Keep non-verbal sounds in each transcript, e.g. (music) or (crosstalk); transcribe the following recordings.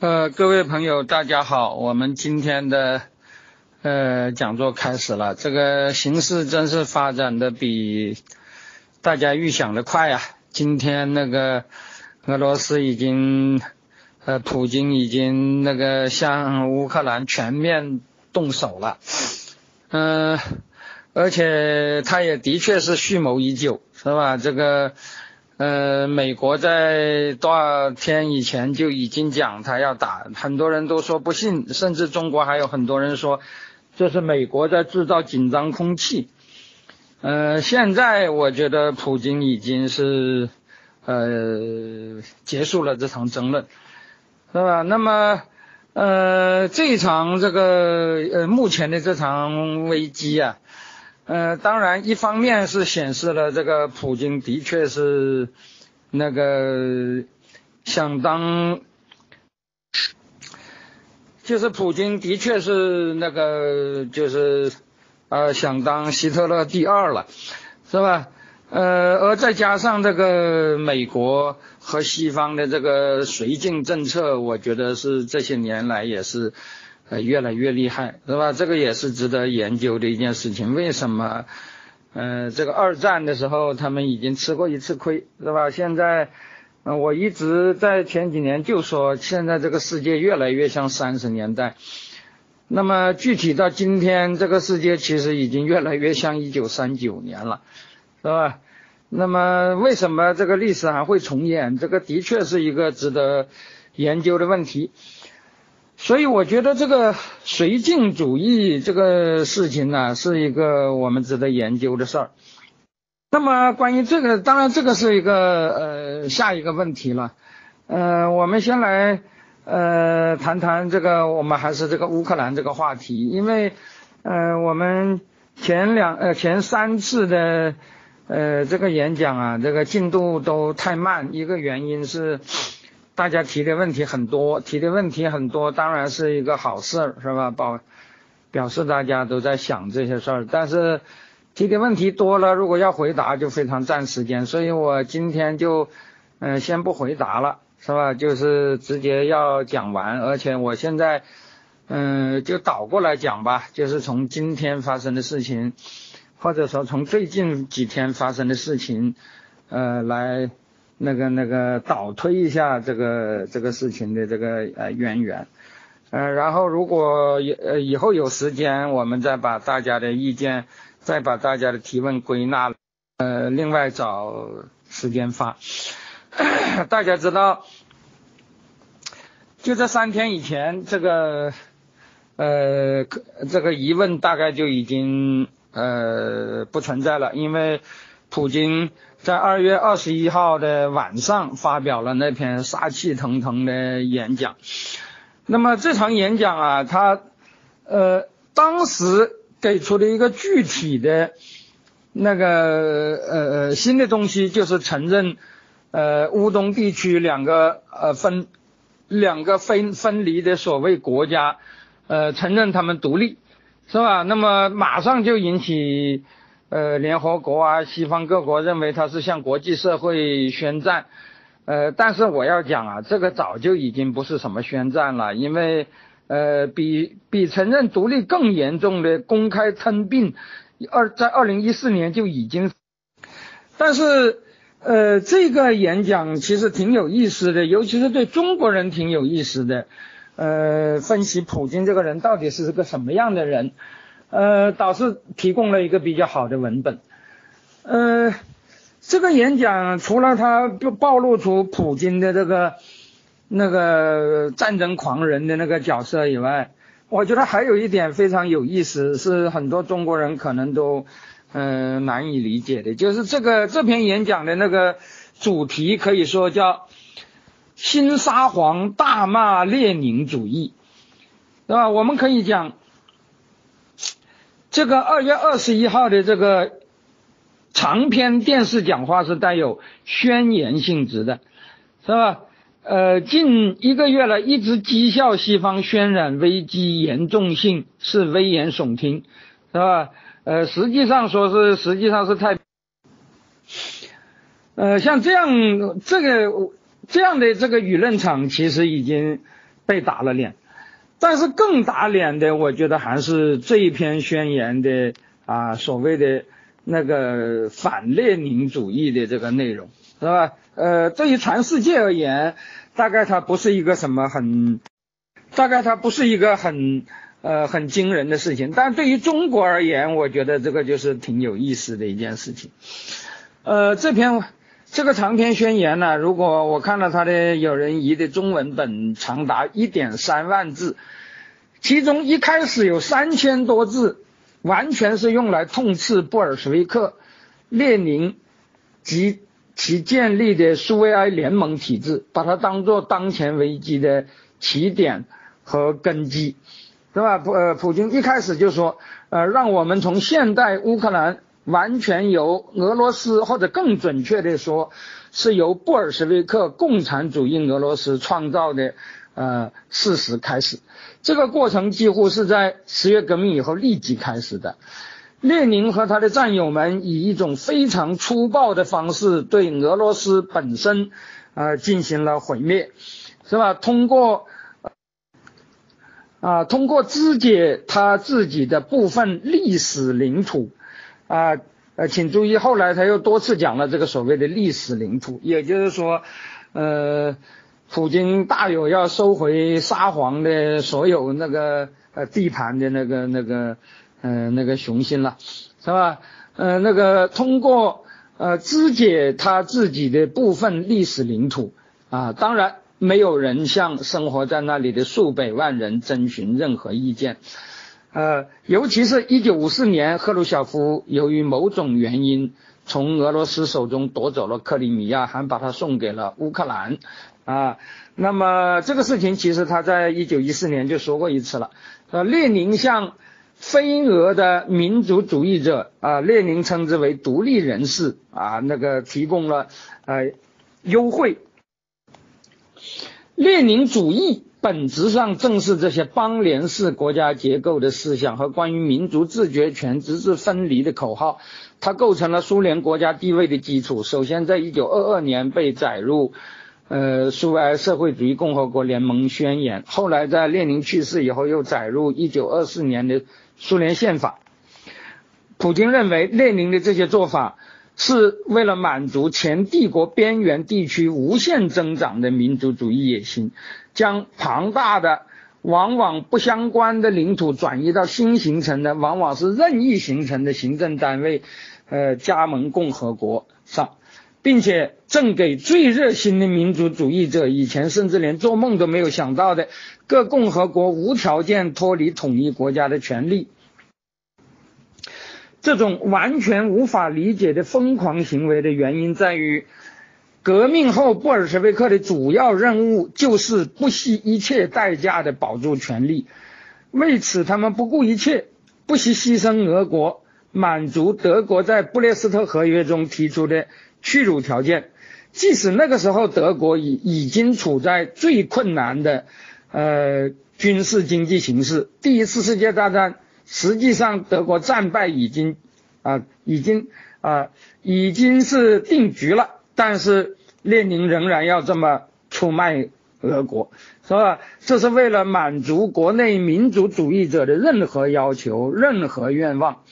呃，各位朋友，大家好，我们今天的呃讲座开始了。这个形势真是发展的比大家预想的快啊！今天那个俄罗斯已经呃，普京已经那个向乌克兰全面动手了，嗯，而且他也的确是蓄谋已久，是吧？这个。呃，美国在多少天以前就已经讲他要打，很多人都说不信，甚至中国还有很多人说这是美国在制造紧张空气。呃，现在我觉得普京已经是呃结束了这场争论，是吧？那么呃这场这个呃目前的这场危机啊。呃，当然，一方面是显示了这个普京的确是那个相当，就是普京的确是那个就是呃想当希特勒第二了，是吧？呃，而再加上这个美国和西方的这个绥靖政策，我觉得是这些年来也是。呃，越来越厉害，是吧？这个也是值得研究的一件事情。为什么？呃，这个二战的时候他们已经吃过一次亏，是吧？现在，我一直在前几年就说，现在这个世界越来越像三十年代。那么具体到今天，这个世界其实已经越来越像一九三九年了，是吧？那么为什么这个历史还会重演？这个的确是一个值得研究的问题。所以我觉得这个绥靖主义这个事情呢，是一个我们值得研究的事儿。那么关于这个，当然这个是一个呃下一个问题了。呃，我们先来呃谈谈这个，我们还是这个乌克兰这个话题，因为呃我们前两呃前三次的呃这个演讲啊，这个进度都太慢，一个原因是。大家提的问题很多，提的问题很多，当然是一个好事，是吧？表表示大家都在想这些事儿。但是提的问题多了，如果要回答就非常占时间，所以我今天就嗯先不回答了，是吧？就是直接要讲完，而且我现在嗯就倒过来讲吧，就是从今天发生的事情，或者说从最近几天发生的事情，呃来。那个那个倒推一下这个这个事情的这个呃渊源，呃，然后如果呃以后有时间，我们再把大家的意见，再把大家的提问归纳，呃，另外找时间发。(coughs) 大家知道，就这三天以前，这个呃这个疑问大概就已经呃不存在了，因为普京。在二月二十一号的晚上，发表了那篇杀气腾腾的演讲。那么这场演讲啊，他呃当时给出的一个具体的那个呃呃新的东西，就是承认呃乌东地区两个呃分两个分分离的所谓国家，呃承认他们独立，是吧？那么马上就引起。呃，联合国啊，西方各国认为他是向国际社会宣战，呃，但是我要讲啊，这个早就已经不是什么宣战了，因为呃，比比承认独立更严重的公开吞并，二在二零一四年就已经，但是呃，这个演讲其实挺有意思的，尤其是对中国人挺有意思的，呃，分析普京这个人到底是个什么样的人。呃，导师提供了一个比较好的文本。呃，这个演讲除了他暴露出普京的这个那个战争狂人的那个角色以外，我觉得还有一点非常有意思，是很多中国人可能都嗯难以理解的，就是这个这篇演讲的那个主题可以说叫新沙皇大骂列宁主义，对吧？我们可以讲。这个二月二十一号的这个长篇电视讲话是带有宣言性质的，是吧？呃，近一个月了，一直讥笑西方渲染危机严重性是危言耸听，是吧？呃，实际上说是实际上是太，呃，像这样这个这样的这个舆论场其实已经。被打了脸。但是更打脸的，我觉得还是这一篇宣言的啊所谓的那个反列宁主义的这个内容，是吧？呃，对于全世界而言，大概它不是一个什么很，大概它不是一个很呃很惊人的事情，但对于中国而言，我觉得这个就是挺有意思的一件事情。呃，这篇这个长篇宣言呢，如果我看到他的有人译的中文本，长达一点三万字，其中一开始有三千多字，完全是用来痛斥布尔什维克、列宁及其建立的苏维埃联盟体制，把它当做当前危机的起点和根基，是吧？普呃，普京一开始就说，呃，让我们从现代乌克兰。完全由俄罗斯，或者更准确的说，是由布尔什维克共产主义俄罗斯创造的呃事实开始。这个过程几乎是在十月革命以后立即开始的。列宁和他的战友们以一种非常粗暴的方式对俄罗斯本身啊进行了毁灭，是吧？通过啊通过肢解他自己的部分历史领土。啊，呃，请注意，后来他又多次讲了这个所谓的历史领土，也就是说，呃，普京大有要收回沙皇的所有那个呃地盘的那个那个呃那个雄心了，是吧？呃，那个通过呃肢解他自己的部分历史领土啊，当然没有人向生活在那里的数百万人征询任何意见。呃，尤其是一九五四年，赫鲁晓夫由于某种原因从俄罗斯手中夺走了克里米亚，还把它送给了乌克兰啊。那么这个事情其实他在一九一四年就说过一次了。呃，列宁向非俄的民族主义者啊，列宁称之为独立人士啊，那个提供了呃优惠。列宁主义。本质上正是这些邦联式国家结构的思想和关于民族自决权直至分离的口号，它构成了苏联国家地位的基础。首先，在一九二二年被载入，呃，苏维埃社会主义共和国联盟宣言，后来在列宁去世以后又载入一九二四年的苏联宪法。普京认为，列宁的这些做法。是为了满足前帝国边缘地区无限增长的民族主义野心，将庞大的、往往不相关的领土转移到新形成的、往往是任意形成的行政单位，呃，加盟共和国上，并且赠给最热心的民族主义者以前甚至连做梦都没有想到的各共和国无条件脱离统一国家的权利。这种完全无法理解的疯狂行为的原因在于，革命后布尔什维克的主要任务就是不惜一切代价的保住权力，为此他们不顾一切，不惜牺牲俄国，满足德国在布列斯特合约中提出的屈辱条件，即使那个时候德国已已经处在最困难的呃军事经济形势，第一次世界大战。实际上，德国战败已经啊，已经啊，已经是定局了。但是列宁仍然要这么出卖俄国，是吧？这是为了满足国内民族主义者的任何要求、任何愿望。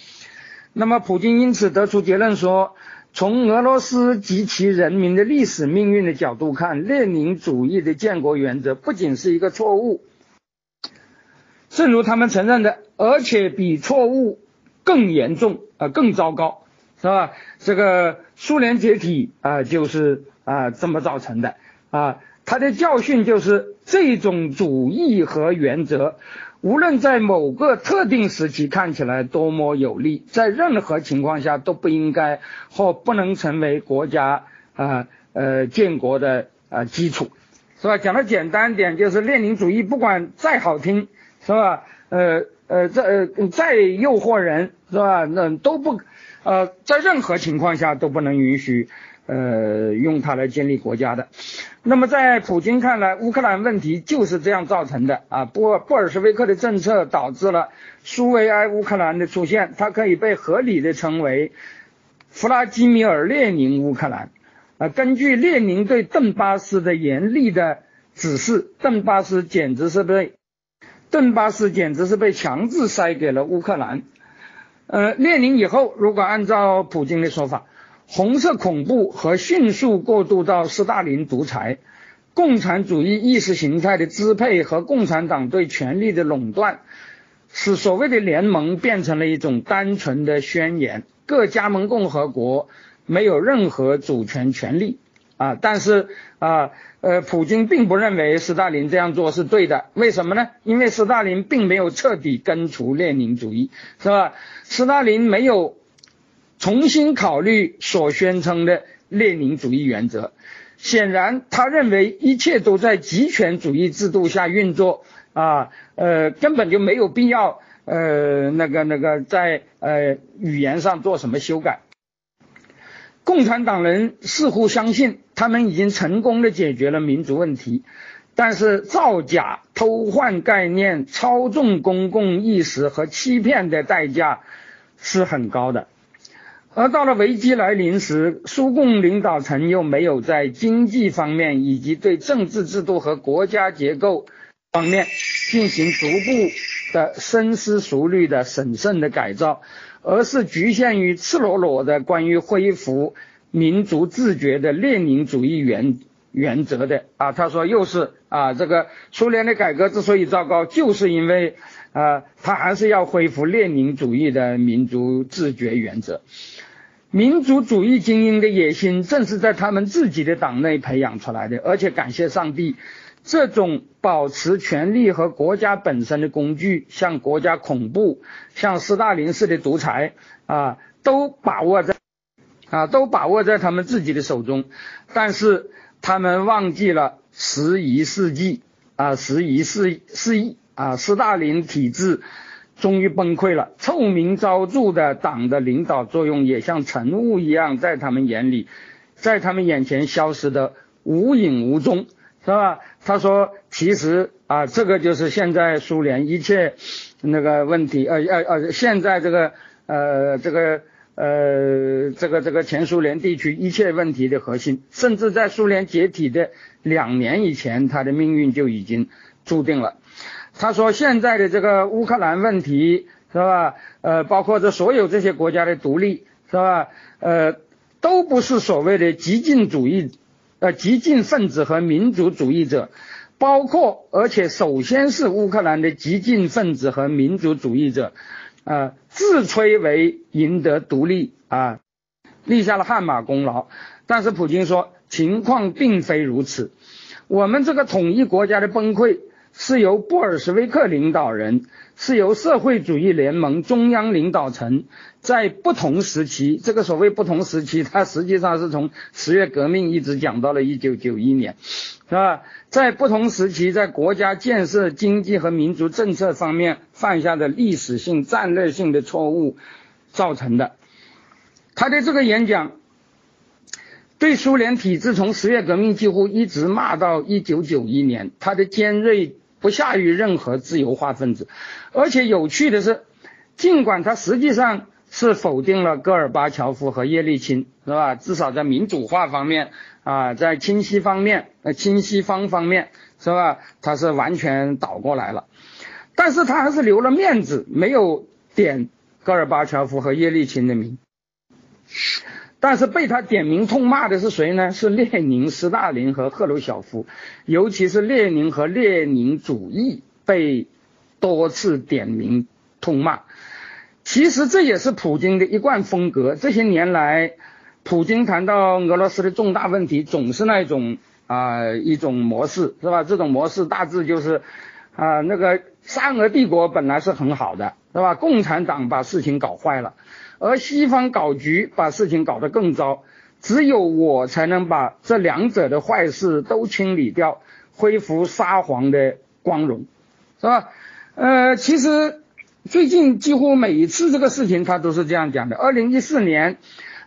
那么，普京因此得出结论说，从俄罗斯及其人民的历史命运的角度看，列宁主义的建国原则不仅是一个错误。正如他们承认的，而且比错误更严重啊，更糟糕，是吧？这个苏联解体啊，就是啊这么造成的啊。他的教训就是这种主义和原则，无论在某个特定时期看起来多么有利，在任何情况下都不应该或不能成为国家啊呃建国的啊基础，是吧？讲的简单点，就是列宁主义不管再好听。是吧？呃呃，再呃再诱惑人，是吧？那都不，呃，在任何情况下都不能允许，呃，用它来建立国家的。那么在普京看来，乌克兰问题就是这样造成的啊。布布尔什维克的政策导致了苏维埃乌克兰的出现，它可以被合理的称为弗拉基米尔列宁乌克兰。啊，根据列宁对邓巴斯的严厉的。指示，邓巴斯简直是被顿巴斯简直是被强制塞给了乌克兰。呃，列宁以后，如果按照普京的说法，红色恐怖和迅速过渡到斯大林独裁，共产主义意识形态的支配和共产党对权力的垄断，使所谓的联盟变成了一种单纯的宣言。各加盟共和国没有任何主权权利啊！但是啊，呃普京并不认为斯大林这样做是对的。为什么呢？因为斯大林并没有彻底根除列宁主义，是吧？斯大林没有重新考虑所宣称的列宁主义原则。显然，他认为一切都在极权主义制度下运作啊，呃，根本就没有必要。呃，那个那个，在呃语言上做什么修改？共产党人似乎相信他们已经成功的解决了民族问题，但是造假、偷换概念、操纵公共意识和欺骗的代价是很高的。而到了危机来临时，苏共领导层又没有在经济方面以及对政治制度和国家结构方面进行逐步。的深思熟虑的审慎的改造，而是局限于赤裸裸的关于恢复民族自觉的列宁主义原原则的啊，他说又是啊，这个苏联的改革之所以糟糕，就是因为啊，他还是要恢复列宁主义的民族自觉原则，民族主义精英的野心正是在他们自己的党内培养出来的，而且感谢上帝。这种保持权力和国家本身的工具，像国家恐怖，像斯大林式的独裁啊，都把握在啊，都把握在他们自己的手中。但是他们忘记了十一世纪啊，十一世世纪啊，斯大林体制终于崩溃了，臭名昭著的党的领导作用也像晨雾一样，在他们眼里，在他们眼前消失的无影无踪。是吧？他说，其实啊，这个就是现在苏联一切那个问题，呃呃呃，现在这个呃这个呃这个这个前苏联地区一切问题的核心，甚至在苏联解体的两年以前，他的命运就已经注定了。他说，现在的这个乌克兰问题是吧？呃，包括这所有这些国家的独立是吧？呃，都不是所谓的激进主义。呃，激进分子和民族主义者，包括而且首先是乌克兰的激进分子和民族主义者，呃，自吹为赢得独立啊，立下了汗马功劳。但是普京说，情况并非如此。我们这个统一国家的崩溃，是由布尔什维克领导人，是由社会主义联盟中央领导层。在不同时期，这个所谓不同时期，它实际上是从十月革命一直讲到了一九九一年，是吧？在不同时期，在国家建设、经济和民族政策方面犯下的历史性、战略性的错误造成的。他的这个演讲，对苏联体制从十月革命几乎一直骂到一九九一年，他的尖锐不下于任何自由化分子。而且有趣的是，尽管他实际上。是否定了戈尔巴乔夫和叶利钦，是吧？至少在民主化方面啊，在亲西方面、呃亲西方方面，是吧？他是完全倒过来了，但是他还是留了面子，没有点戈尔巴乔夫和叶利钦的名。但是被他点名痛骂的是谁呢？是列宁、斯大林和赫鲁晓夫，尤其是列宁和列宁主义被多次点名痛骂。其实这也是普京的一贯风格。这些年来，普京谈到俄罗斯的重大问题，总是那种啊一种模式，是吧？这种模式大致就是啊，那个沙俄帝国本来是很好的，是吧？共产党把事情搞坏了，而西方搞局把事情搞得更糟。只有我才能把这两者的坏事都清理掉，恢复沙皇的光荣，是吧？呃，其实。最近几乎每一次这个事情，他都是这样讲的。二零一四年，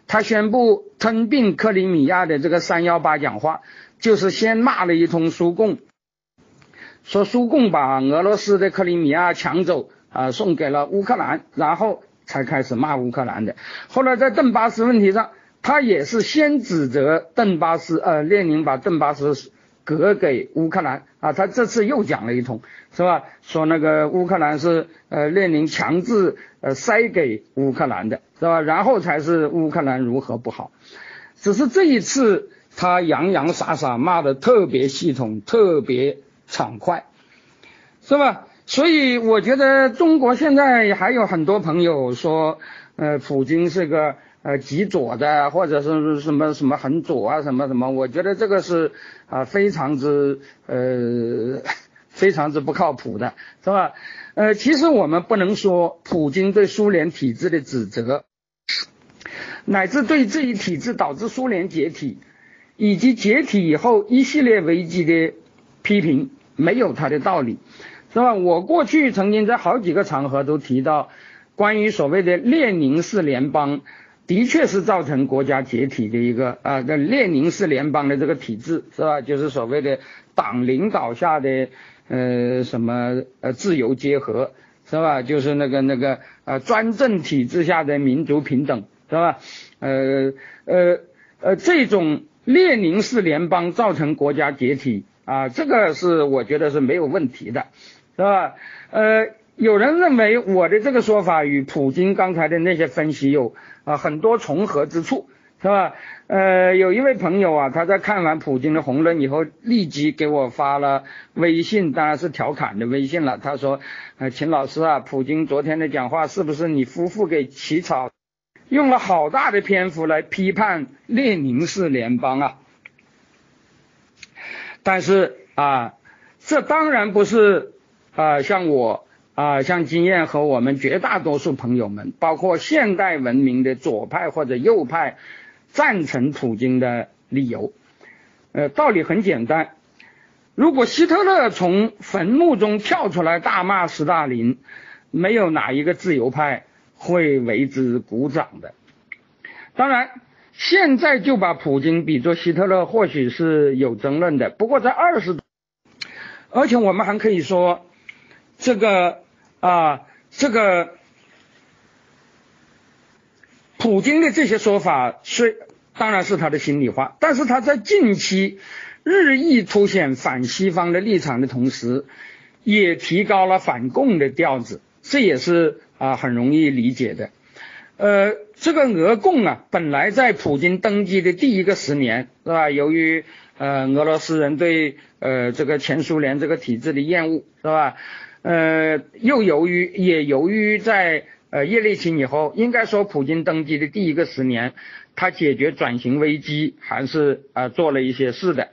他宣布吞并克里米亚的这个三幺八讲话，就是先骂了一通苏共，说苏共把俄罗斯的克里米亚抢走啊，送给了乌克兰，然后才开始骂乌克兰的。后来在顿巴斯问题上，他也是先指责顿巴斯，呃，列宁把顿巴斯割给乌克兰啊，他这次又讲了一通，是吧？说那个乌克兰是呃列宁强制呃塞给乌克兰的，是吧？然后才是乌克兰如何不好，只是这一次他洋洋洒洒骂的特别系统，特别畅快，是吧？所以我觉得中国现在还有很多朋友说，呃，普京是个。呃，极左的，或者是什么什么很左啊，什么什么，我觉得这个是啊，非常之呃，(laughs) 非常之不靠谱的，是吧？呃，其实我们不能说普京对苏联体制的指责，乃至对这一体制导致苏联解体，以及解体以后一系列危机的批评，没有他的道理，是吧？我过去曾经在好几个场合都提到，关于所谓的列宁式联邦。的确是造成国家解体的一个啊，这列宁式联邦的这个体制是吧？就是所谓的党领导下的呃什么呃自由结合是吧？就是那个那个呃专政体制下的民族平等是吧？呃呃呃这种列宁式联邦造成国家解体啊，这个是我觉得是没有问题的，是吧？呃，有人认为我的这个说法与普京刚才的那些分析有。啊，很多重合之处，是吧？呃，有一位朋友啊，他在看完普京的红论以后，立即给我发了微信，当然是调侃的微信了。他说：“呃，秦老师啊，普京昨天的讲话是不是你夫妇给起草？用了好大的篇幅来批判列宁式联邦啊？但是啊，这当然不是啊，像我。”啊，像经验和我们绝大多数朋友们，包括现代文明的左派或者右派，赞成普京的理由，呃，道理很简单。如果希特勒从坟墓中跳出来大骂斯大林，没有哪一个自由派会为之鼓掌的。当然，现在就把普京比作希特勒，或许是有争论的。不过在二十，而且我们还可以说。这个啊，这个普京的这些说法是，当然是他的心里话，但是他在近期日益凸显反西方的立场的同时，也提高了反共的调子，这也是啊很容易理解的。呃，这个俄共啊，本来在普京登基的第一个十年，是吧？由于呃俄罗斯人对呃这个前苏联这个体制的厌恶，是吧？呃，又由于也由于在呃叶利钦以后，应该说普京登基的第一个十年，他解决转型危机还是啊做了一些事的，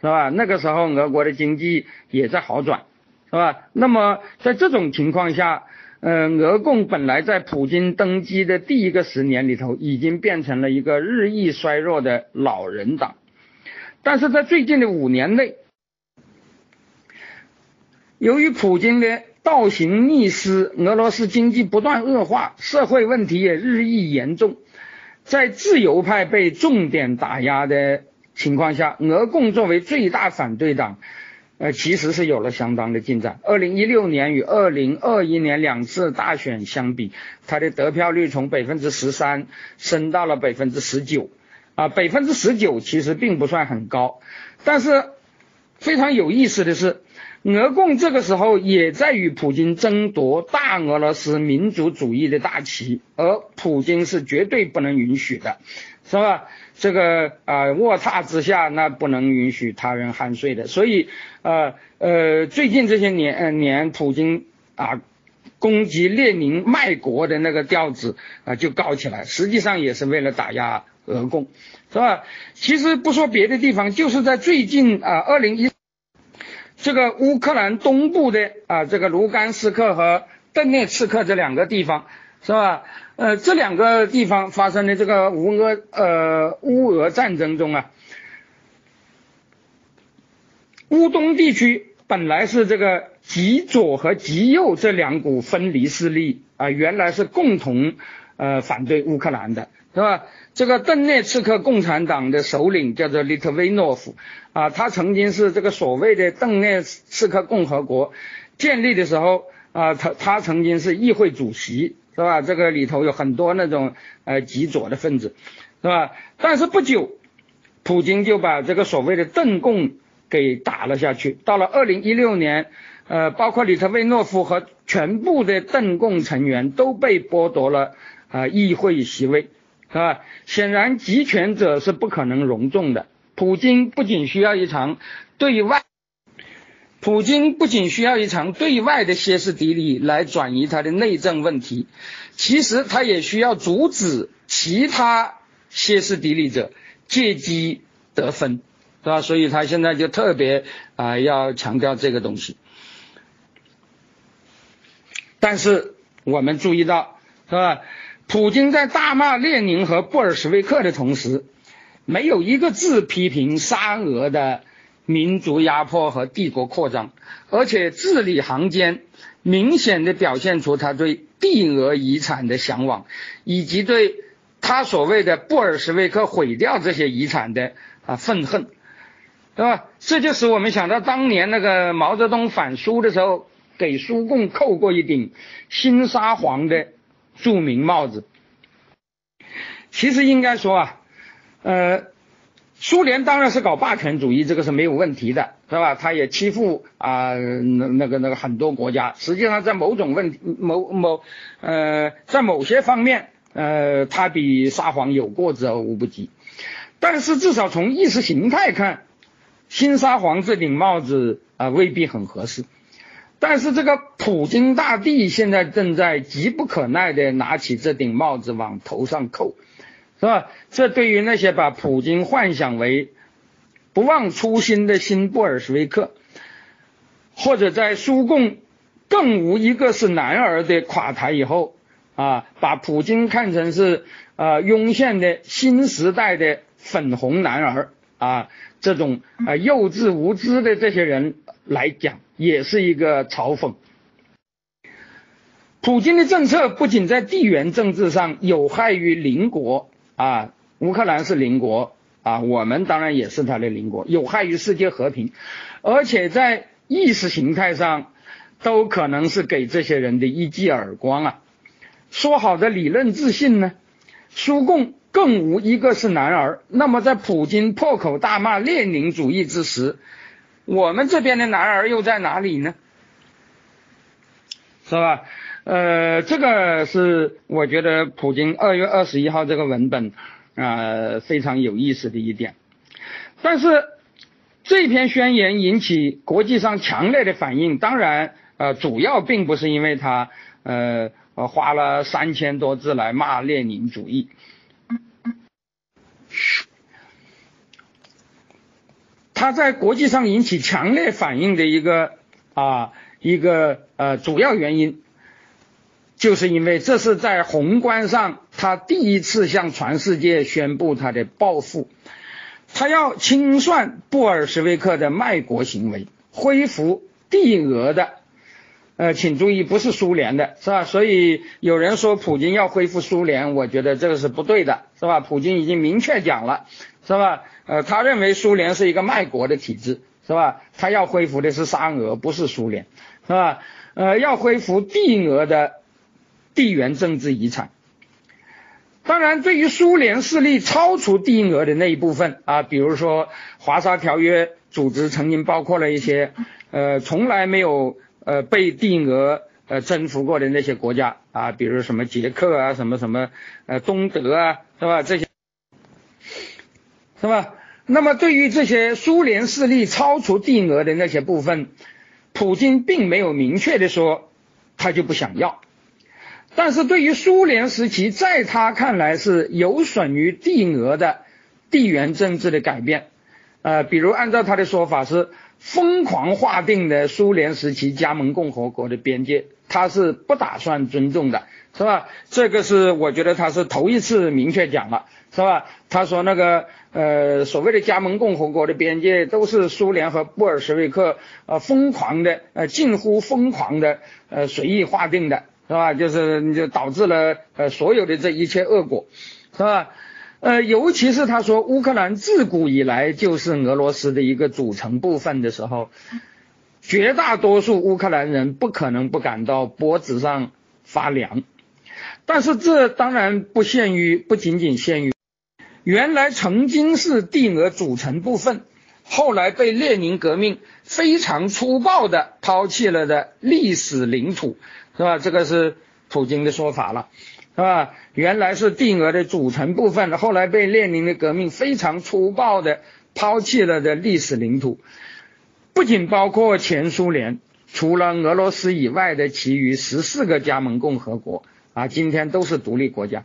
是吧？那个时候俄国的经济也在好转，是吧？那么在这种情况下，呃，俄共本来在普京登基的第一个十年里头，已经变成了一个日益衰弱的老人党，但是在最近的五年内。由于普京的倒行逆施，俄罗斯经济不断恶化，社会问题也日益严重。在自由派被重点打压的情况下，俄共作为最大反对党，呃，其实是有了相当的进展。二零一六年与二零二一年两次大选相比，它的得票率从百分之十三升到了百分之十九，啊，百分之十九其实并不算很高，但是非常有意思的是。俄共这个时候也在与普京争夺大俄罗斯民族主义的大旗，而普京是绝对不能允许的，是吧？这个啊，卧榻之下那不能允许他人酣睡的。所以，呃呃，最近这些年年，普京啊攻击列宁卖国的那个调子啊就高起来，实际上也是为了打压俄共，是吧？其实不说别的地方，就是在最近啊，二零一。这个乌克兰东部的啊，这个卢甘斯克和顿涅茨克这两个地方，是吧？呃，这两个地方发生的这个乌俄呃乌俄战争中啊，乌东地区本来是这个极左和极右这两股分离势力啊，原来是共同呃反对乌克兰的，是吧？这个顿涅茨克共产党的首领叫做利特维诺夫啊，他曾经是这个所谓的邓涅茨克共和国建立的时候啊，他他曾经是议会主席，是吧？这个里头有很多那种呃极左的分子，是吧？但是不久，普京就把这个所谓的邓共给打了下去。到了二零一六年，呃，包括里特维诺夫和全部的邓共成员都被剥夺了啊议会席位，是吧？显然集权者是不可能容众的。普京不仅需要一场对外，普京不仅需要一场对外的歇斯底里来转移他的内政问题，其实他也需要阻止其他歇斯底里者借机得分，是吧？所以他现在就特别啊要强调这个东西。但是我们注意到，是吧？普京在大骂列宁和布尔什维克的同时。没有一个字批评沙俄的民族压迫和帝国扩张，而且字里行间明显的表现出他对帝俄遗产的向往，以及对他所谓的布尔什维克毁掉这些遗产的啊愤恨，对吧？这就使我们想到当年那个毛泽东反苏的时候，给苏共扣过一顶新沙皇的著名帽子。其实应该说啊。呃，苏联当然是搞霸权主义，这个是没有问题的，是吧？他也欺负啊那那个那个很多国家。实际上，在某种问题某某呃，在某些方面，呃，他比沙皇有过之而无不及。但是至少从意识形态看，新沙皇这顶帽子啊未必很合适。但是这个普京大帝现在正在急不可耐的拿起这顶帽子往头上扣。是吧？这对于那些把普京幻想为不忘初心的新布尔什维克，或者在苏共更无一个是男儿的垮台以后啊，把普京看成是啊涌现的新时代的粉红男儿啊，这种啊幼稚无知的这些人来讲，也是一个嘲讽。普京的政策不仅在地缘政治上有害于邻国。啊，乌克兰是邻国啊，我们当然也是他的邻国，有害于世界和平，而且在意识形态上都可能是给这些人的一记耳光啊。说好的理论自信呢？苏共更无一个是男儿。那么在普京破口大骂列宁主义之时，我们这边的男儿又在哪里呢？是吧？呃，这个是我觉得普京二月二十一号这个文本啊非常有意思的一点，但是这篇宣言引起国际上强烈的反应，当然呃主要并不是因为他呃花了三千多字来骂列宁主义，他在国际上引起强烈反应的一个啊一个呃主要原因。就是因为这是在宏观上，他第一次向全世界宣布他的报复，他要清算布尔什维克的卖国行为，恢复帝俄的，呃，请注意不是苏联的，是吧？所以有人说普京要恢复苏联，我觉得这个是不对的，是吧？普京已经明确讲了，是吧？呃，他认为苏联是一个卖国的体制，是吧？他要恢复的是沙俄，不是苏联，是吧？呃，要恢复帝俄的。地缘政治遗产，当然，对于苏联势力超出帝俄的那一部分啊，比如说华沙条约组织曾经包括了一些呃从来没有呃被定额呃征服过的那些国家啊，比如什么捷克啊，什么什么呃东德啊，是吧？这些是吧？那么对于这些苏联势力超出定额的那些部分，普京并没有明确的说他就不想要。但是对于苏联时期，在他看来是有损于帝俄的地缘政治的改变，呃，比如按照他的说法是疯狂划定的苏联时期加盟共和国的边界，他是不打算尊重的，是吧？这个是我觉得他是头一次明确讲了，是吧？他说那个呃所谓的加盟共和国的边界都是苏联和布尔什维克呃疯狂的呃近乎疯狂的呃随意划定的。是吧？就是就导致了呃所有的这一切恶果，是吧？呃，尤其是他说乌克兰自古以来就是俄罗斯的一个组成部分的时候，绝大多数乌克兰人不可能不感到脖子上发凉。但是这当然不限于，不仅仅限于原来曾经是帝俄组成部分，后来被列宁革命非常粗暴的抛弃了的历史领土，是吧？这个是普京的说法了，是吧？原来是定额的组成部分，后来被列宁的革命非常粗暴的抛弃了的历史领土，不仅包括前苏联，除了俄罗斯以外的其余十四个加盟共和国啊，今天都是独立国家。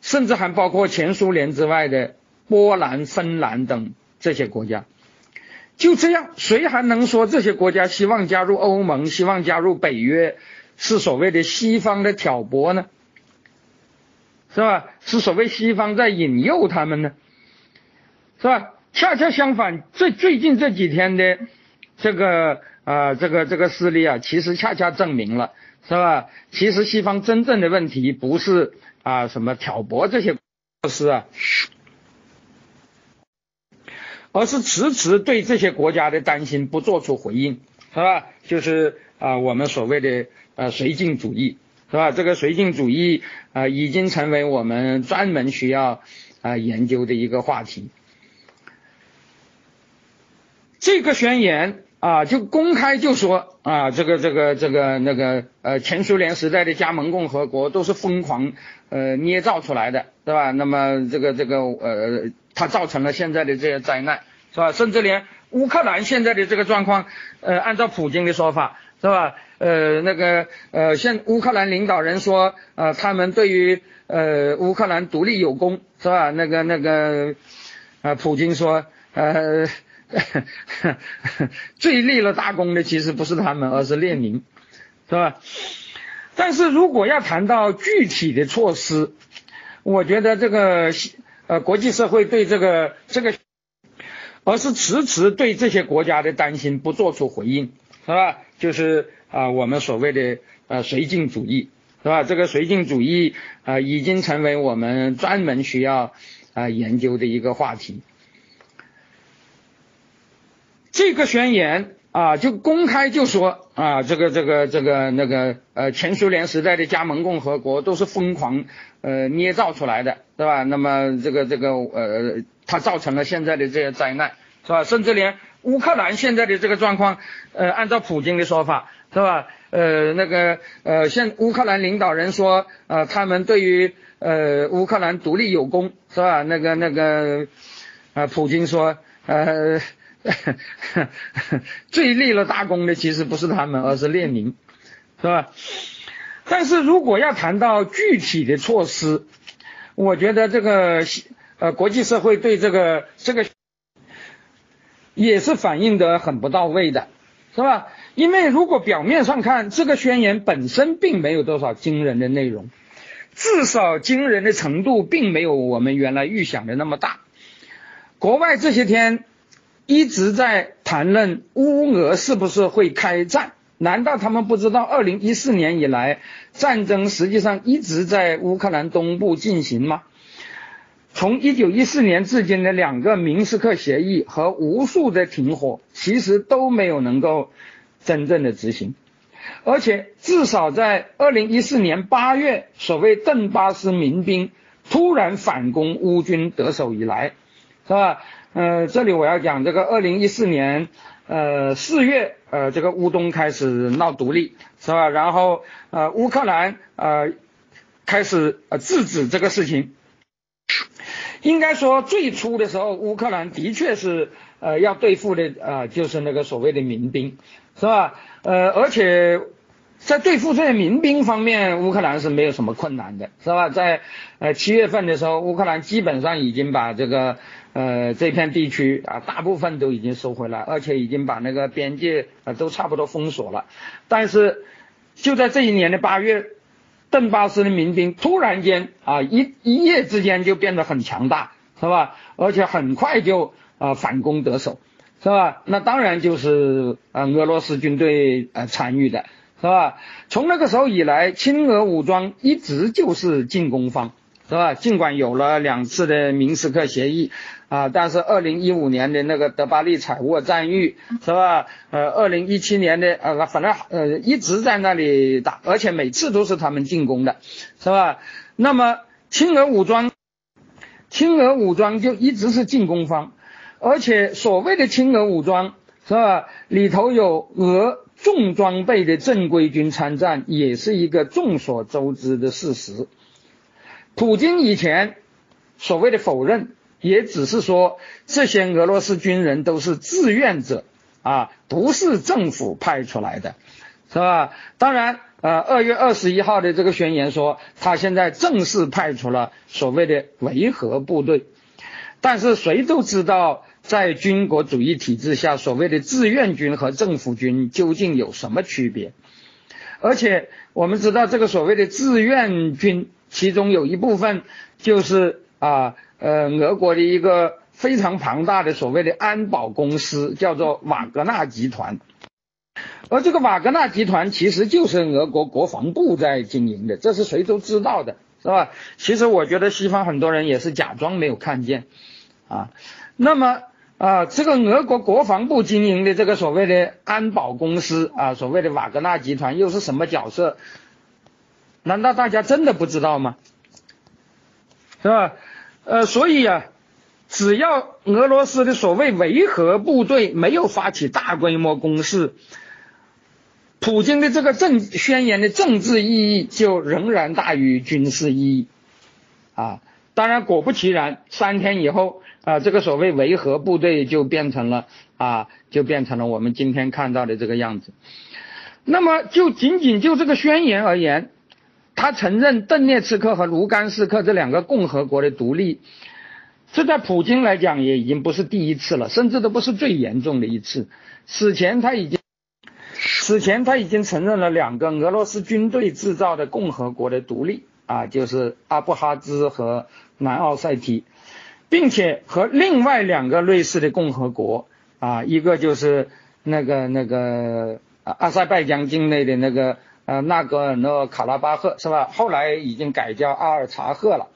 甚至还包括前苏联之外的波兰、芬兰等这些国家。就这样，谁还能说这些国家希望加入欧盟、希望加入北约是所谓的西方的挑拨呢？是吧？是所谓西方在引诱他们呢？是吧？恰恰相反，最最近这几天的这个啊，这个这个事例啊，其实恰恰证明了，是吧？其实西方真正的问题不是。啊，什么挑拨这些措施啊，而是迟迟对这些国家的担心不做出回应，是吧？就是啊，我们所谓的呃绥靖主义，是吧？这个绥靖主义啊，已经成为我们专门需要啊研究的一个话题。这个宣言。啊，就公开就说啊，这个这个这个那个呃，前苏联时代的加盟共和国都是疯狂呃捏造出来的，对吧？那么这个这个呃，它造成了现在的这些灾难，是吧？甚至连乌克兰现在的这个状况，呃，按照普京的说法，是吧？呃，那个呃，现乌克兰领导人说，呃，他们对于呃乌克兰独立有功，是吧？那个那个呃，普京说，呃。最立了大功的其实不是他们，而是列宁，是吧？但是如果要谈到具体的措施，我觉得这个呃国际社会对这个这个，而是迟迟对这些国家的担心不做出回应，是吧？就是啊我们所谓的呃绥靖主义，是吧？这个绥靖主义啊已经成为我们专门需要啊研究的一个话题。这个宣言啊，就公开就说啊，这个这个这个那个呃，前苏联时代的加盟共和国都是疯狂呃捏造出来的，对吧？那么这个这个呃，它造成了现在的这些灾难，是吧？甚至连乌克兰现在的这个状况，呃，按照普京的说法，是吧？呃，那个呃，现乌克兰领导人说，呃，他们对于呃乌克兰独立有功，是吧？那个那个呃，普京说，呃。(laughs) 最立了大功的其实不是他们，而是列宁，是吧？但是如果要谈到具体的措施，我觉得这个呃国际社会对这个这个也是反映的很不到位的，是吧？因为如果表面上看，这个宣言本身并没有多少惊人的内容，至少惊人的程度并没有我们原来预想的那么大。国外这些天。一直在谈论乌俄是不是会开战？难道他们不知道，二零一四年以来，战争实际上一直在乌克兰东部进行吗？从一九一四年至今的两个明斯克协议和无数的停火，其实都没有能够真正的执行。而且，至少在二零一四年八月，所谓邓巴斯民兵突然反攻乌军得手以来，是吧？呃，这里我要讲这个，二零一四年，呃，四月，呃，这个乌东开始闹独立，是吧？然后，呃，乌克兰，呃，开始呃制止这个事情。应该说，最初的时候，乌克兰的确是呃要对付的，呃，就是那个所谓的民兵，是吧？呃，而且。在对付这些民兵方面，乌克兰是没有什么困难的，是吧？在呃七月份的时候，乌克兰基本上已经把这个呃这片地区啊大部分都已经收回来，而且已经把那个边界啊都差不多封锁了。但是就在这一年的八月，邓巴斯的民兵突然间啊一一夜之间就变得很强大，是吧？而且很快就啊反攻得手，是吧？那当然就是啊俄罗斯军队呃参与的。是吧？从那个时候以来，亲俄武装一直就是进攻方，是吧？尽管有了两次的明斯克协议啊，但是二零一五年的那个德巴利采沃战役，是吧？呃，二零一七年的呃，反正呃一直在那里打，而且每次都是他们进攻的，是吧？那么亲俄武装，亲俄武装就一直是进攻方，而且所谓的亲俄武装是吧？里头有俄重装备的正规军参战，也是一个众所周知的事实。普京以前所谓的否认，也只是说这些俄罗斯军人都是志愿者啊，不是政府派出来的，是吧？当然，呃，二月二十一号的这个宣言说，他现在正式派出了所谓的维和部队，但是谁都知道，在军国主义体制下，所谓的志愿军和政府军究竟有什么区别？而且我们知道，这个所谓的志愿军。其中有一部分就是啊呃俄国的一个非常庞大的所谓的安保公司，叫做瓦格纳集团。而这个瓦格纳集团其实就是俄国国防部在经营的，这是谁都知道的，是吧？其实我觉得西方很多人也是假装没有看见啊。那么啊，这个俄国国防部经营的这个所谓的安保公司啊，所谓的瓦格纳集团又是什么角色？难道大家真的不知道吗？是吧？呃，所以啊，只要俄罗斯的所谓维和部队没有发起大规模攻势，普京的这个政宣言的政治意义就仍然大于军事意义啊。当然，果不其然，三天以后啊，这个所谓维和部队就变成了啊，就变成了我们今天看到的这个样子。那么，就仅仅就这个宣言而言。他承认顿涅茨克和卢甘斯克这两个共和国的独立，这在普京来讲也已经不是第一次了，甚至都不是最严重的一次。此前他已经，此前他已经承认了两个俄罗斯军队制造的共和国的独立啊，就是阿布哈兹和南奥塞梯，并且和另外两个类似的共和国啊，一个就是那个那个阿塞拜疆境内的那个。呃，纳格尔诺卡拉巴赫是吧？后来已经改叫阿尔察赫了。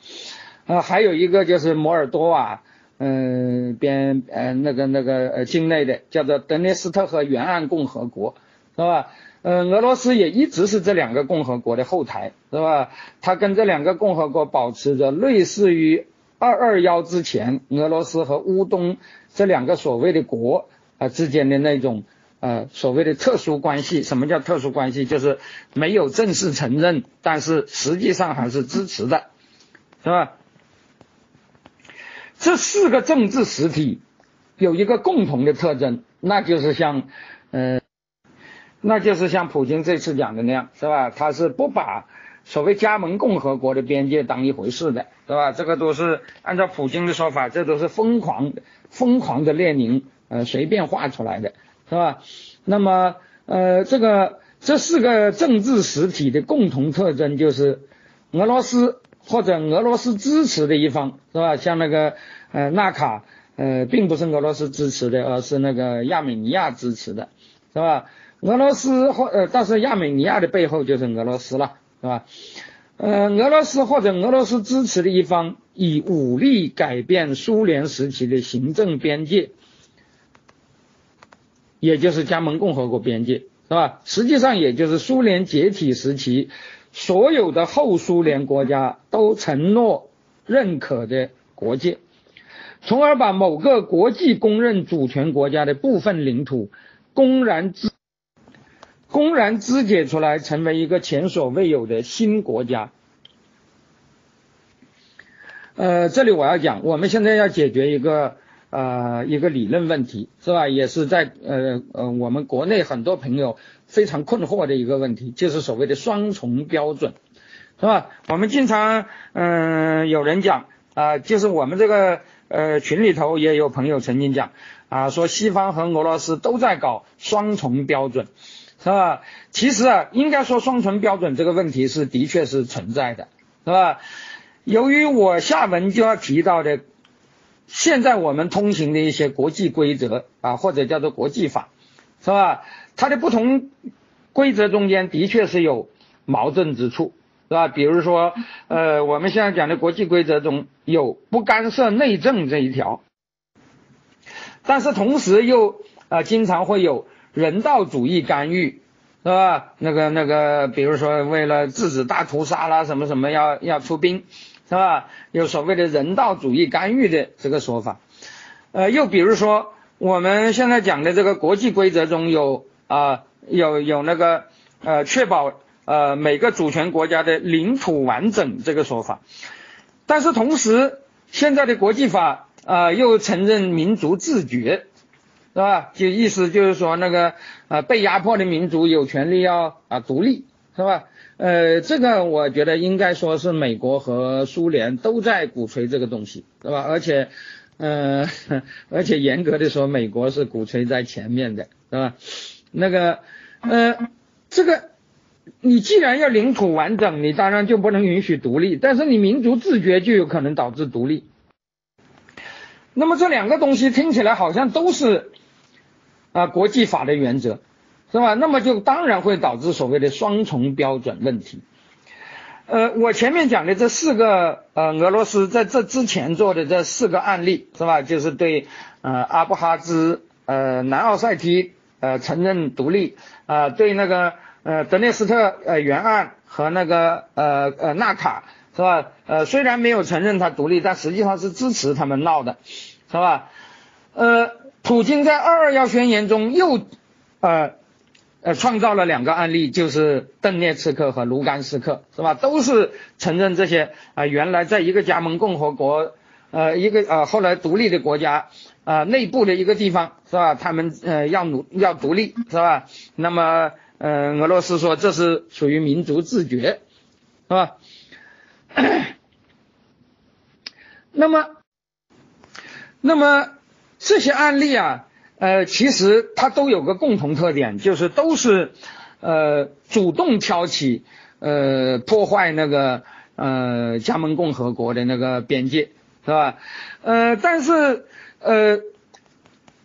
呃，还有一个就是摩尔多瓦，嗯，边呃那个那个呃境内的叫做德涅斯特河沿岸共和国，是吧？呃，俄罗斯也一直是这两个共和国的后台，是吧？它跟这两个共和国保持着类似于二二幺之前俄罗斯和乌东这两个所谓的国啊之间的那种。呃，所谓的特殊关系，什么叫特殊关系？就是没有正式承认，但是实际上还是支持的，是吧？这四个政治实体有一个共同的特征，那就是像，呃，那就是像普京这次讲的那样，是吧？他是不把所谓加盟共和国的边界当一回事的，是吧？这个都是按照普京的说法，这都是疯狂疯狂的列宁呃随便画出来的。是吧？那么，呃，这个这四个政治实体的共同特征就是，俄罗斯或者俄罗斯支持的一方，是吧？像那个呃纳卡，呃，并不是俄罗斯支持的，而是那个亚美尼亚支持的，是吧？俄罗斯或呃，但是亚美尼亚的背后就是俄罗斯了，是吧？呃，俄罗斯或者俄罗斯支持的一方以武力改变苏联时期的行政边界。也就是加盟共和国边界是吧？实际上也就是苏联解体时期所有的后苏联国家都承诺认可的国界，从而把某个国际公认主权国家的部分领土公然肢公然肢解出来，成为一个前所未有的新国家。呃，这里我要讲，我们现在要解决一个。呃，一个理论问题是吧？也是在呃呃我们国内很多朋友非常困惑的一个问题，就是所谓的双重标准，是吧？我们经常嗯有人讲啊，就是我们这个呃群里头也有朋友曾经讲啊，说西方和俄罗斯都在搞双重标准，是吧？其实啊，应该说双重标准这个问题是的确是存在的，是吧？由于我下文就要提到的。现在我们通行的一些国际规则啊，或者叫做国际法，是吧？它的不同规则中间的确是有矛盾之处，是吧？比如说，呃，我们现在讲的国际规则中有不干涉内政这一条，但是同时又啊经常会有人道主义干预，是吧？那个那个，比如说为了制止大屠杀啦，什么什么要要出兵。是吧？有所谓的人道主义干预的这个说法，呃，又比如说我们现在讲的这个国际规则中有啊有有那个呃确保呃每个主权国家的领土完整这个说法，但是同时现在的国际法啊又承认民族自决。是吧？就意思就是说，那个啊，被压迫的民族有权利要啊独立，是吧？呃，这个我觉得应该说是美国和苏联都在鼓吹这个东西，对吧？而且，呃，(laughs) 而且严格的说，美国是鼓吹在前面的，对吧？那个，呃，这个，你既然要领土完整，你当然就不能允许独立，但是你民族自觉就有可能导致独立。那么这两个东西听起来好像都是。啊，国际法的原则，是吧？那么就当然会导致所谓的双重标准问题。呃，我前面讲的这四个呃，俄罗斯在这之前做的这四个案例，是吧？就是对呃阿布哈兹、呃南奥塞梯呃承认独立，啊对那个呃德涅斯特呃原案和那个呃呃纳卡，是吧？呃虽然没有承认它独立，但实际上是支持他们闹的，是吧？呃。普京在二二幺宣言中又，呃，呃，创造了两个案例，就是顿涅茨克和卢甘斯克，是吧？都是承认这些啊，原来在一个加盟共和国，呃，一个呃后来独立的国家啊内部的一个地方，是吧？他们呃要努要独立，是吧？那么呃俄罗斯说这是属于民族自觉，是吧？(coughs) 那么，那么。这些案例啊，呃，其实它都有个共同特点，就是都是，呃，主动挑起，呃，破坏那个，呃，加盟共和国的那个边界，是吧？呃，但是，呃，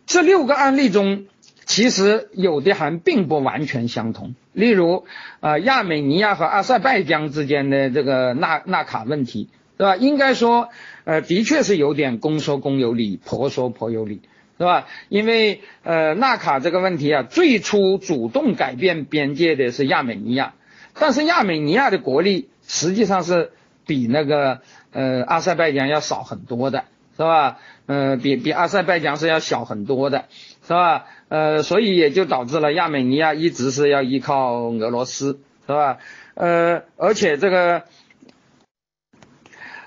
这六个案例中，其实有的还并不完全相同。例如，啊，亚美尼亚和阿塞拜疆之间的这个纳纳卡问题。是吧？应该说，呃，的确是有点公说公有理，婆说婆有理，是吧？因为呃，纳卡这个问题啊，最初主动改变边界的是亚美尼亚，但是亚美尼亚的国力实际上是比那个呃阿塞拜疆要少很多的，是吧？呃，比比阿塞拜疆是要小很多的，是吧？呃，所以也就导致了亚美尼亚一直是要依靠俄罗斯，是吧？呃，而且这个。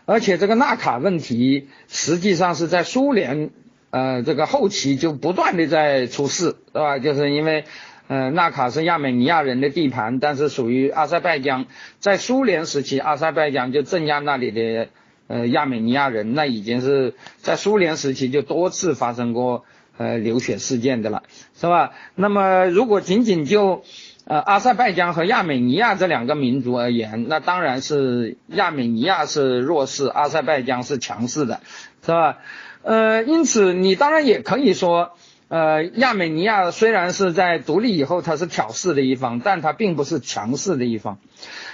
而且这个纳卡问题实际上是在苏联呃这个后期就不断的在出事，是吧？就是因为呃纳卡是亚美尼亚人的地盘，但是属于阿塞拜疆，在苏联时期，阿塞拜疆就镇压那里的呃亚美尼亚人，那已经是在苏联时期就多次发生过呃流血事件的了，是吧？那么如果仅仅就呃，阿塞拜疆和亚美尼亚这两个民族而言，那当然是亚美尼亚是弱势，阿塞拜疆是强势的，是吧？呃，因此你当然也可以说，呃，亚美尼亚虽然是在独立以后它是挑事的一方，但它并不是强势的一方。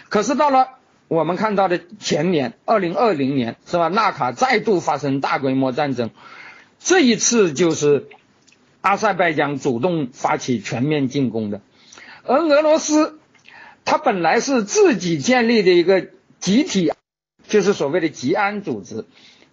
可是到了我们看到的前年，二零二零年，是吧？纳卡再度发生大规模战争，这一次就是阿塞拜疆主动发起全面进攻的。而俄罗斯，它本来是自己建立的一个集体，就是所谓的吉安组织，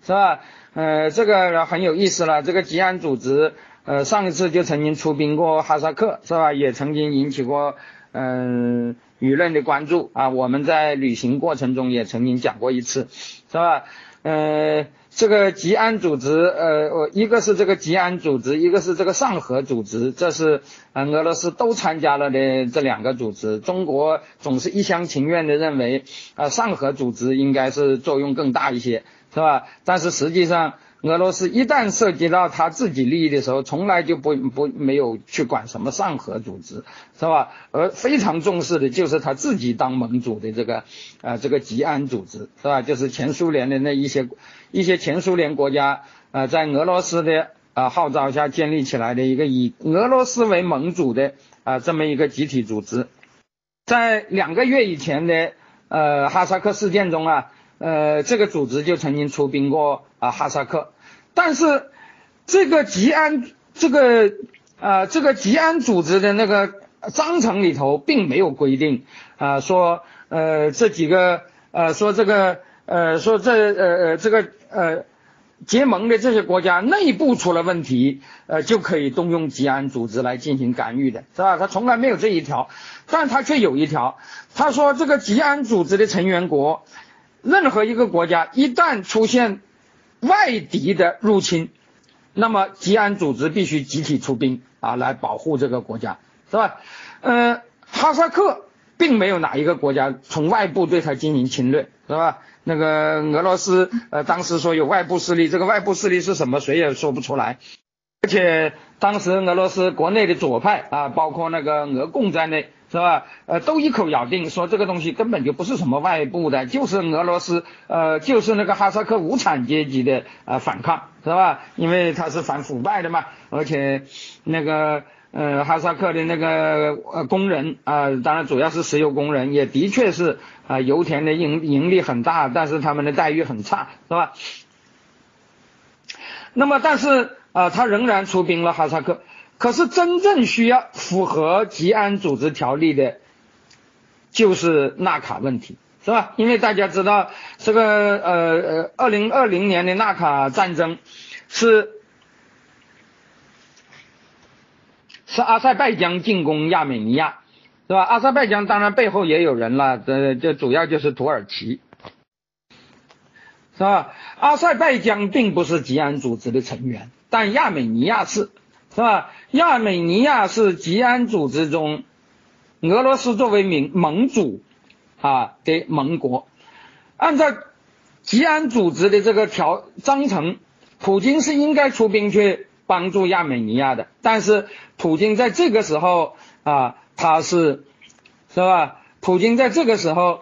是吧？呃，这个很有意思了。这个吉安组织，呃，上一次就曾经出兵过哈萨克，是吧？也曾经引起过嗯舆论的关注啊。我们在旅行过程中也曾经讲过一次，是吧？呃。这个吉安组织，呃，一个是这个吉安组织，一个是这个上合组织，这是嗯俄罗斯都参加了的这两个组织。中国总是一厢情愿的认为，啊，上合组织应该是作用更大一些，是吧？但是实际上。俄罗斯一旦涉及到他自己利益的时候，从来就不不没有去管什么上合组织，是吧？而非常重视的就是他自己当盟主的这个啊这个吉安组织，是吧？就是前苏联的那一些一些前苏联国家啊，在俄罗斯的啊号召下建立起来的一个以俄罗斯为盟主的啊这么一个集体组织，在两个月以前的呃哈萨克事件中啊，呃这个组织就曾经出兵过啊哈萨克。但是，这个吉安这个啊，这个吉安组织的那个章程里头并没有规定啊，说呃这几个呃说这个呃说这呃呃这个呃结盟的这些国家内部出了问题，呃，就可以动用吉安组织来进行干预的，是吧？他从来没有这一条，但他却有一条，他说这个吉安组织的成员国，任何一个国家一旦出现外敌的入侵，那么吉安组织必须集体出兵啊，来保护这个国家，是吧？呃，哈萨克并没有哪一个国家从外部对他进行侵略，是吧？那个俄罗斯呃，当时说有外部势力，这个外部势力是什么，谁也说不出来。而且当时俄罗斯国内的左派啊，包括那个俄共在内，是吧？呃，都一口咬定说这个东西根本就不是什么外部的，就是俄罗斯呃，就是那个哈萨克无产阶级的呃反抗，是吧？因为他是反腐败的嘛，而且那个。呃，哈萨克的那个呃工人啊，当然主要是石油工人，也的确是啊，油田的盈盈利很大，但是他们的待遇很差，是吧？那么，但是啊，他仍然出兵了哈萨克。可是真正需要符合吉安组织条例的，就是纳卡问题，是吧？因为大家知道这个呃呃，二零二零年的纳卡战争是。是阿塞拜疆进攻亚美尼亚，是吧？阿塞拜疆当然背后也有人了，这这主要就是土耳其，是吧？阿塞拜疆并不是吉安组织的成员，但亚美尼亚是，是吧？亚美尼亚是吉安组织中俄罗斯作为盟盟主啊的盟国，按照吉安组织的这个条章程，普京是应该出兵去。帮助亚美尼亚的，但是普京在这个时候啊，他是是吧？普京在这个时候，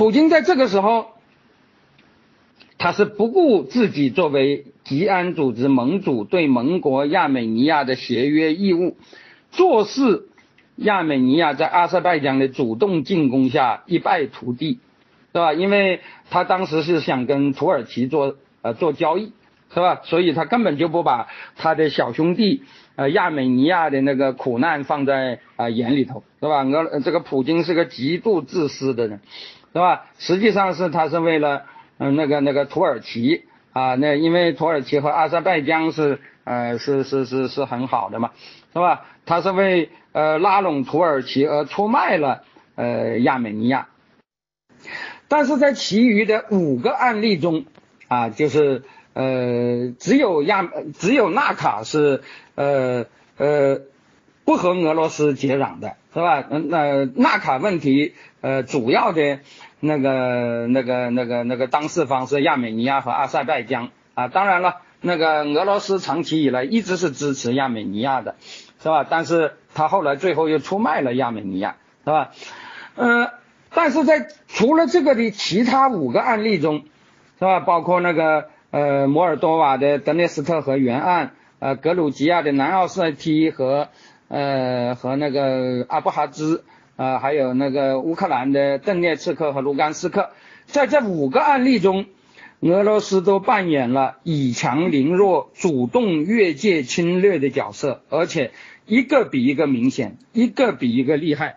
普京在这个时候，他是不顾自己作为。吉安组织盟主对盟国亚美尼亚的协约义务，做事亚美尼亚在阿塞拜疆的主动进攻下一败涂地，是吧？因为他当时是想跟土耳其做呃做交易，是吧？所以他根本就不把他的小兄弟呃亚美尼亚的那个苦难放在啊眼里头，是吧？俄这个普京是个极度自私的人，是吧？实际上是他是为了嗯那个那个土耳其。啊，那因为土耳其和阿塞拜疆是呃是是是是很好的嘛，是吧？他是为呃拉拢土耳其而出卖了呃亚美尼亚，但是在其余的五个案例中啊，就是呃只有亚只有纳卡是呃呃不和俄罗斯接壤的，是吧？那纳卡问题呃主要的。那个、那个、那个、那个当事方是亚美尼亚和阿塞拜疆啊，当然了，那个俄罗斯长期以来一直是支持亚美尼亚的，是吧？但是他后来最后又出卖了亚美尼亚，是吧？呃，但是在除了这个的其他五个案例中，是吧？包括那个呃摩尔多瓦的德涅斯特河沿岸，呃格鲁吉亚的南奥塞梯和呃和那个阿布哈兹。啊，还有那个乌克兰的顿涅茨克和卢甘斯克，在这五个案例中，俄罗斯都扮演了以强凌弱、主动越界侵略的角色，而且一个比一个明显，一个比一个厉害。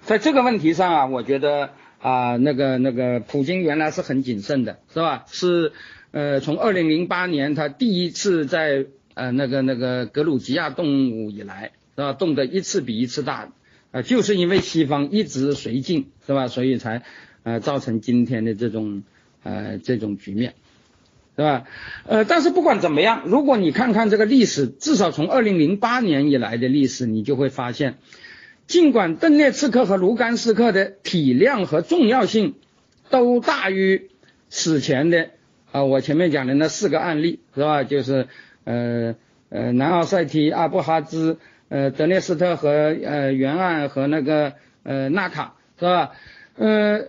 在这个问题上啊，我觉得啊，那个那个普京原来是很谨慎的，是吧？是呃，从二零零八年他第一次在呃那个那个格鲁吉亚动武以来，是吧？动的一次比一次大。啊，就是因为西方一直绥靖，是吧？所以才呃造成今天的这种呃这种局面，是吧？呃，但是不管怎么样，如果你看看这个历史，至少从二零零八年以来的历史，你就会发现，尽管邓涅茨克和卢甘斯克的体量和重要性都大于此前的啊，我前面讲的那四个案例，是吧？就是呃呃南奥塞梯、阿布哈兹。呃，德涅斯特和呃沿岸和那个呃纳卡是吧？呃，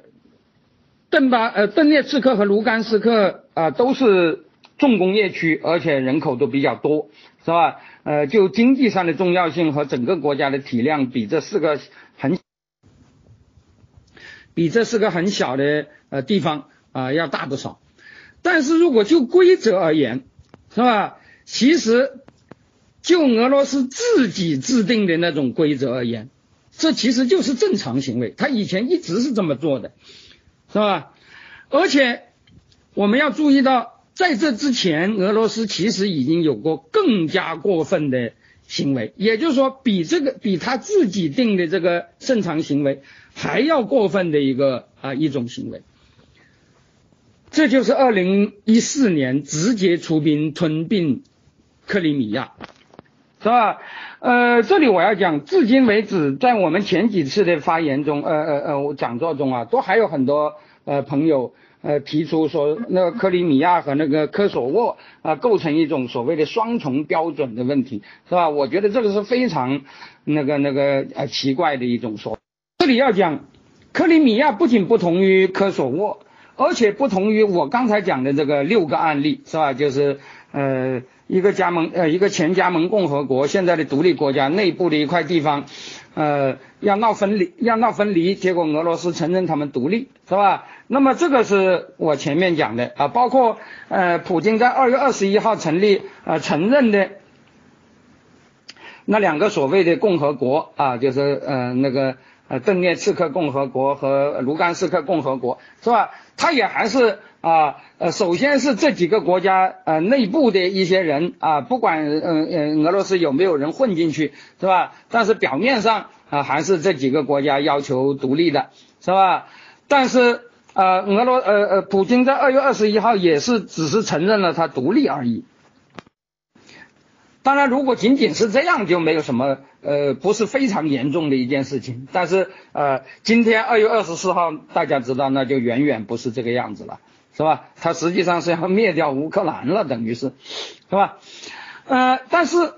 顿巴呃顿涅茨克和卢甘斯克啊都是重工业区，而且人口都比较多，是吧？呃，就经济上的重要性和整个国家的体量比这四个很，比这四个很小的呃地方啊要大不少。但是如果就规则而言，是吧？其实就俄罗斯自己制定的那种规则而言，这其实就是正常行为。他以前一直是这么做的，是吧？而且我们要注意到，在这之前，俄罗斯其实已经有过更加过分的行为，也就是说，比这个比他自己定的这个正常行为还要过分的一个啊一种行为。这就是二零一四年直接出兵吞并克里米亚，是吧？呃，这里我要讲，至今为止，在我们前几次的发言中，呃呃呃，讲座中啊，都还有很多呃朋友呃提出说，那个克里米亚和那个科索沃啊，构成一种所谓的双重标准的问题，是吧？我觉得这个是非常那个那个呃奇怪的一种说。这里要讲，克里米亚不仅不同于科索沃。而且不同于我刚才讲的这个六个案例，是吧？就是呃一个加盟呃一个前加盟共和国，现在的独立国家内部的一块地方，呃要闹分离，要闹分离，结果俄罗斯承认他们独立，是吧？那么这个是我前面讲的啊，包括呃普京在二月二十一号成立呃承认的那两个所谓的共和国啊，就是呃那个呃顿涅茨克共和国和卢甘斯克共和国，是吧？他也还是啊呃，首先是这几个国家呃内部的一些人啊，不管嗯嗯俄罗斯有没有人混进去是吧？但是表面上啊还是这几个国家要求独立的是吧？但是呃俄罗呃呃普京在二月二十一号也是只是承认了他独立而已。当然，如果仅仅是这样，就没有什么呃，不是非常严重的一件事情。但是呃，今天二月二十四号，大家知道，那就远远不是这个样子了，是吧？他实际上是要灭掉乌克兰了，等于是，是吧？呃，但是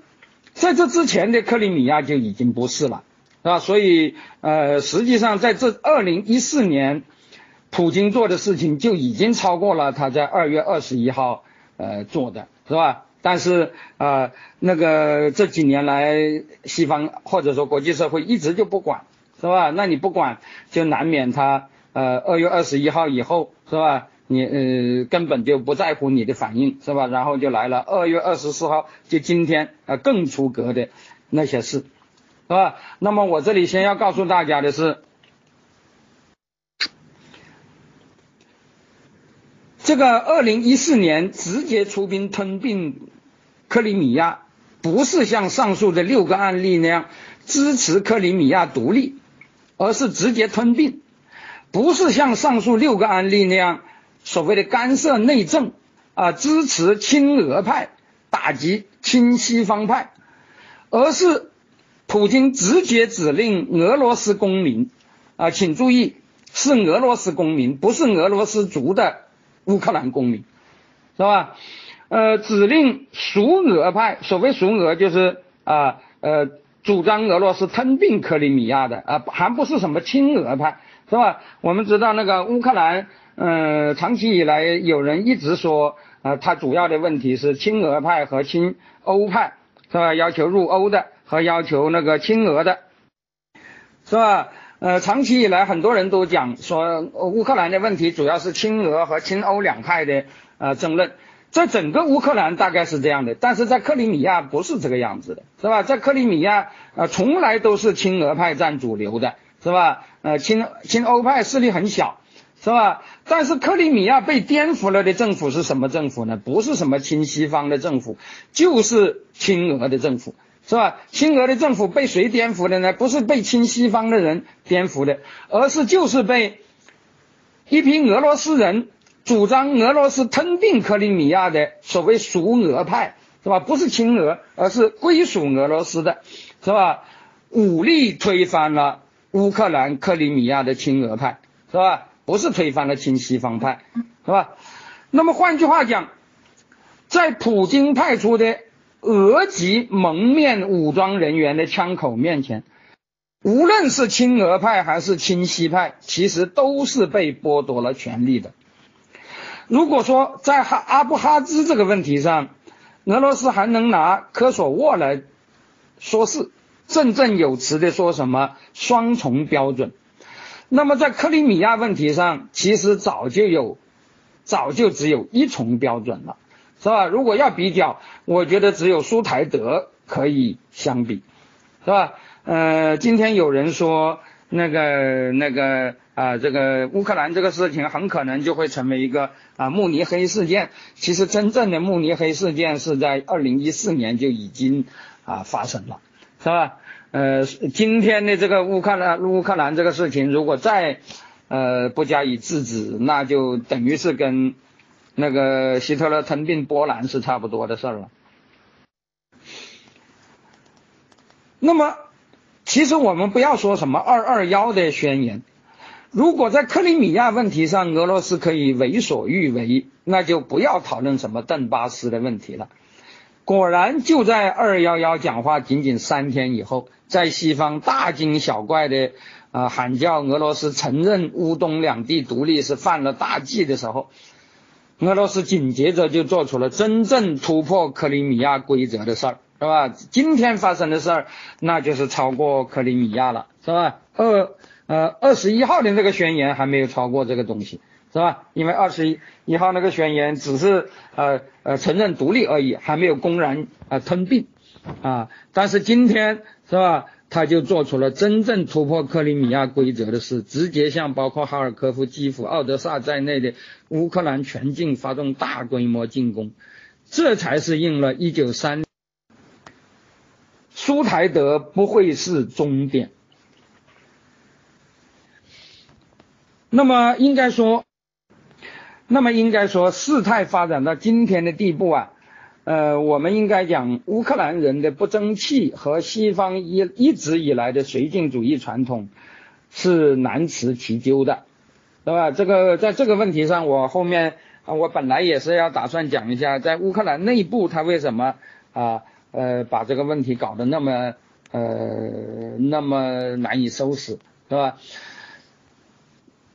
在这之前的克里米亚就已经不是了，是吧？所以呃，实际上在这二零一四年，普京做的事情就已经超过了他在二月二十一号呃做的，是吧？但是呃，那个这几年来，西方或者说国际社会一直就不管，是吧？那你不管，就难免他呃二月二十一号以后，是吧？你呃根本就不在乎你的反应，是吧？然后就来了二月二十四号，就今天啊更出格的那些事，是吧？那么我这里先要告诉大家的是。这个二零一四年直接出兵吞并克里米亚，不是像上述的六个案例那样支持克里米亚独立，而是直接吞并；不是像上述六个案例那样所谓的干涉内政啊，支持亲俄派打击亲西方派，而是普京直接指令俄罗斯公民啊，请注意是俄罗斯公民，不是俄罗斯族的。乌克兰公民，是吧？呃，指令属俄派，所谓属俄就是啊呃，主张俄罗斯吞并克里米亚的啊，还不是什么亲俄派，是吧？我们知道那个乌克兰，呃，长期以来有人一直说，呃，他主要的问题是亲俄派和亲欧派，是吧？要求入欧的和要求那个亲俄的，是吧？呃，长期以来，很多人都讲说，乌克兰的问题主要是亲俄和亲欧两派的呃争论，在整个乌克兰大概是这样的，但是在克里米亚不是这个样子的，是吧？在克里米亚，呃，从来都是亲俄派占主流的，是吧？呃，亲亲欧派势力很小，是吧？但是克里米亚被颠覆了的政府是什么政府呢？不是什么亲西方的政府，就是亲俄的政府。是吧？亲俄的政府被谁颠覆的呢？不是被亲西方的人颠覆的，而是就是被一批俄罗斯人主张俄罗斯吞并克里米亚的所谓属俄派，是吧？不是亲俄，而是归属俄罗斯的，是吧？武力推翻了乌克兰克里米亚的亲俄派，是吧？不是推翻了亲西方派，是吧？那么换句话讲，在普京派出的。俄籍蒙面武装人员的枪口面前，无论是亲俄派还是亲西派，其实都是被剥夺了权利的。如果说在哈阿布哈兹这个问题上，俄罗斯还能拿科索沃来说事，振振有词的说什么双重标准，那么在克里米亚问题上，其实早就有，早就只有一重标准了。是吧？如果要比较，我觉得只有苏台德可以相比，是吧？呃，今天有人说那个那个啊，这个乌克兰这个事情很可能就会成为一个啊慕尼黑事件。其实真正的慕尼黑事件是在二零一四年就已经啊发生了，是吧？呃，今天的这个乌克兰乌克兰这个事情，如果再呃不加以制止，那就等于是跟那个希特勒吞并波兰是差不多的事儿了。那么。其实我们不要说什么二二幺的宣言，如果在克里米亚问题上俄罗斯可以为所欲为，那就不要讨论什么邓巴斯的问题了。果然就在二幺幺讲话仅仅三天以后，在西方大惊小怪的啊喊叫俄罗斯承认乌东两地独立是犯了大忌的时候，俄罗斯紧接着就做出了真正突破克里米亚规则的事儿。是吧？今天发生的事儿，那就是超过克里米亚了，是吧？二呃二十一号的这个宣言还没有超过这个东西，是吧？因为二十一一号那个宣言只是呃呃承认独立而已，还没有公然啊吞并啊。但是今天是吧？他就做出了真正突破克里米亚规则的事，直接向包括哈尔科夫、基辅、奥德萨在内的乌克兰全境发动大规模进攻，这才是应了一九三。苏台德不会是终点。那么应该说，那么应该说，事态发展到今天的地步啊，呃，我们应该讲乌克兰人的不争气和西方一一直以来的绥靖主义传统是难辞其咎的，对吧？这个在这个问题上，我后面我本来也是要打算讲一下，在乌克兰内部他为什么啊。呃，把这个问题搞得那么呃那么难以收拾，是吧？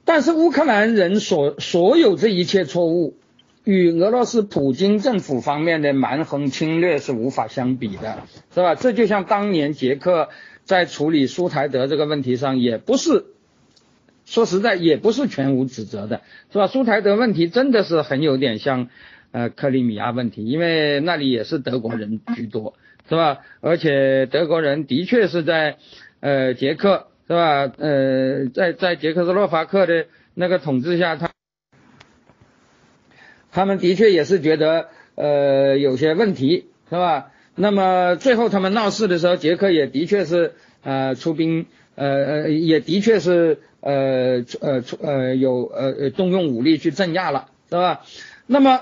但是乌克兰人所所有这一切错误，与俄罗斯普京政府方面的蛮横侵略是无法相比的，是吧？这就像当年捷克在处理苏台德这个问题上，也不是说实在也不是全无指责的，是吧？苏台德问题真的是很有点像。呃，克里米亚问题，因为那里也是德国人居多，是吧？而且德国人的确是在呃捷克，是吧？呃，在在捷克斯洛伐克的那个统治下，他他们的确也是觉得呃有些问题，是吧？那么最后他们闹事的时候，捷克也的确是呃出兵，呃呃也的确是呃呃出呃有呃动用武力去镇压了，是吧？那么。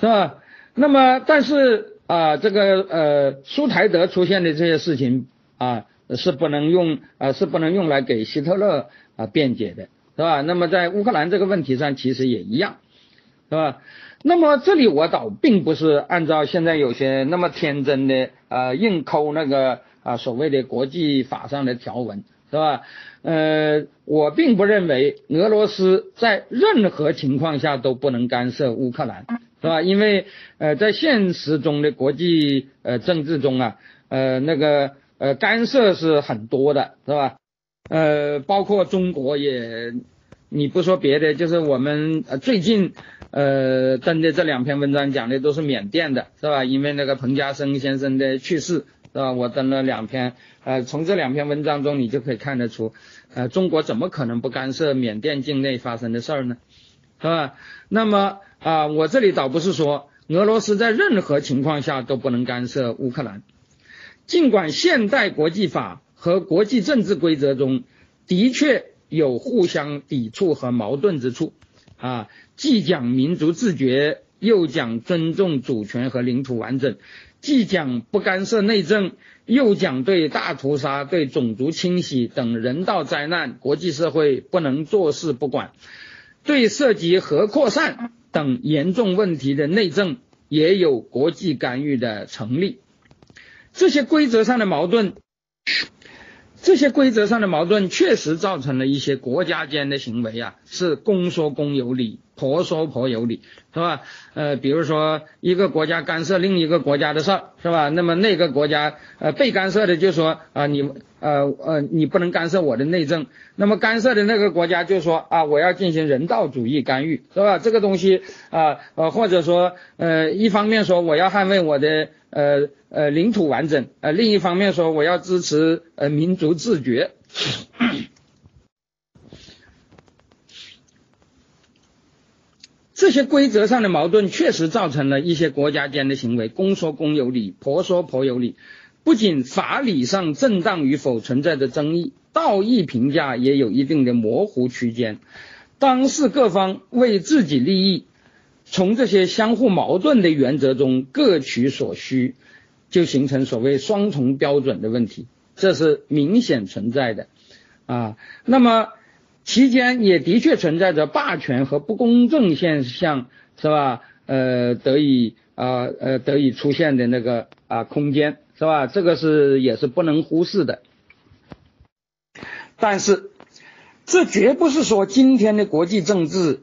是吧？那么，但是啊，这个呃，苏台德出现的这些事情啊，是不能用啊，是不能用来给希特勒啊辩解的，是吧？那么在乌克兰这个问题上，其实也一样，是吧？那么这里我倒并不是按照现在有些那么天真的啊，硬抠那个啊所谓的国际法上的条文，是吧？呃，我并不认为俄罗斯在任何情况下都不能干涉乌克兰。是吧？因为呃，在现实中的国际呃政治中啊，呃那个呃干涉是很多的，是吧？呃，包括中国也，你不说别的，就是我们呃最近呃登的这两篇文章讲的都是缅甸的，是吧？因为那个彭家声先生的去世，是吧？我登了两篇，呃，从这两篇文章中你就可以看得出，呃，中国怎么可能不干涉缅甸境内发生的事儿呢？是吧？那么。啊，我这里倒不是说俄罗斯在任何情况下都不能干涉乌克兰，尽管现代国际法和国际政治规则中的确有互相抵触和矛盾之处，啊，既讲民族自觉，又讲尊重主权和领土完整，既讲不干涉内政，又讲对大屠杀、对种族清洗等人道灾难，国际社会不能坐视不管，对涉及核扩散。等严重问题的内政也有国际干预的成立，这些规则上的矛盾，这些规则上的矛盾确实造成了一些国家间的行为啊，是公说公有理，婆说婆有理，是吧？呃，比如说一个国家干涉另一个国家的事儿，是吧？那么那个国家呃被干涉的就说啊你呃呃你不能干涉我的内政，那么干涉的那个国家就说啊我要进行人道主义干预，是吧？这个东西啊呃或者说呃一方面说我要捍卫我的呃呃领土完整，呃另一方面说我要支持呃民族自觉。这些规则上的矛盾确实造成了一些国家间的行为，公说公有理，婆说婆有理。不仅法理上正当与否存在着争议，道义评价也有一定的模糊区间。当事各方为自己利益，从这些相互矛盾的原则中各取所需，就形成所谓双重标准的问题，这是明显存在的啊。那么。期间也的确存在着霸权和不公正现象，是吧？呃，得以啊呃得以出现的那个啊空间，是吧？这个是也是不能忽视的。但是，这绝不是说今天的国际政治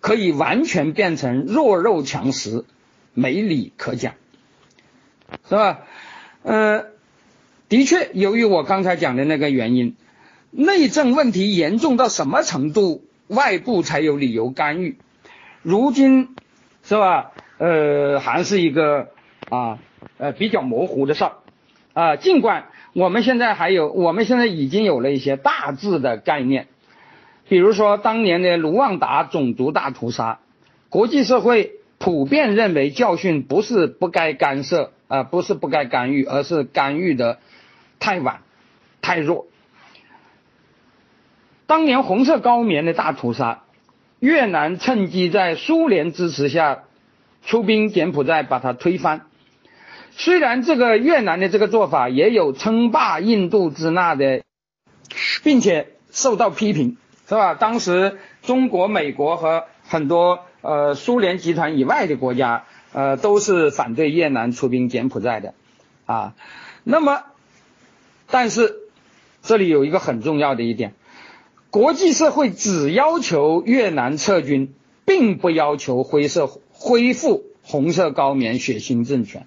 可以完全变成弱肉强食、没理可讲，是吧？呃，的确，由于我刚才讲的那个原因。内政问题严重到什么程度，外部才有理由干预？如今是吧？呃，还是一个啊呃比较模糊的事儿啊。尽管我们现在还有，我们现在已经有了一些大致的概念，比如说当年的卢旺达种族大屠杀，国际社会普遍认为教训不是不该干涉啊，不是不该干预，而是干预的太晚、太弱。当年红色高棉的大屠杀，越南趁机在苏联支持下出兵柬埔寨，把它推翻。虽然这个越南的这个做法也有称霸印度支那的，并且受到批评，是吧？当时中国、美国和很多呃苏联集团以外的国家，呃都是反对越南出兵柬埔寨的啊。那么，但是这里有一个很重要的一点。国际社会只要求越南撤军，并不要求灰色恢复红色高棉血腥政权，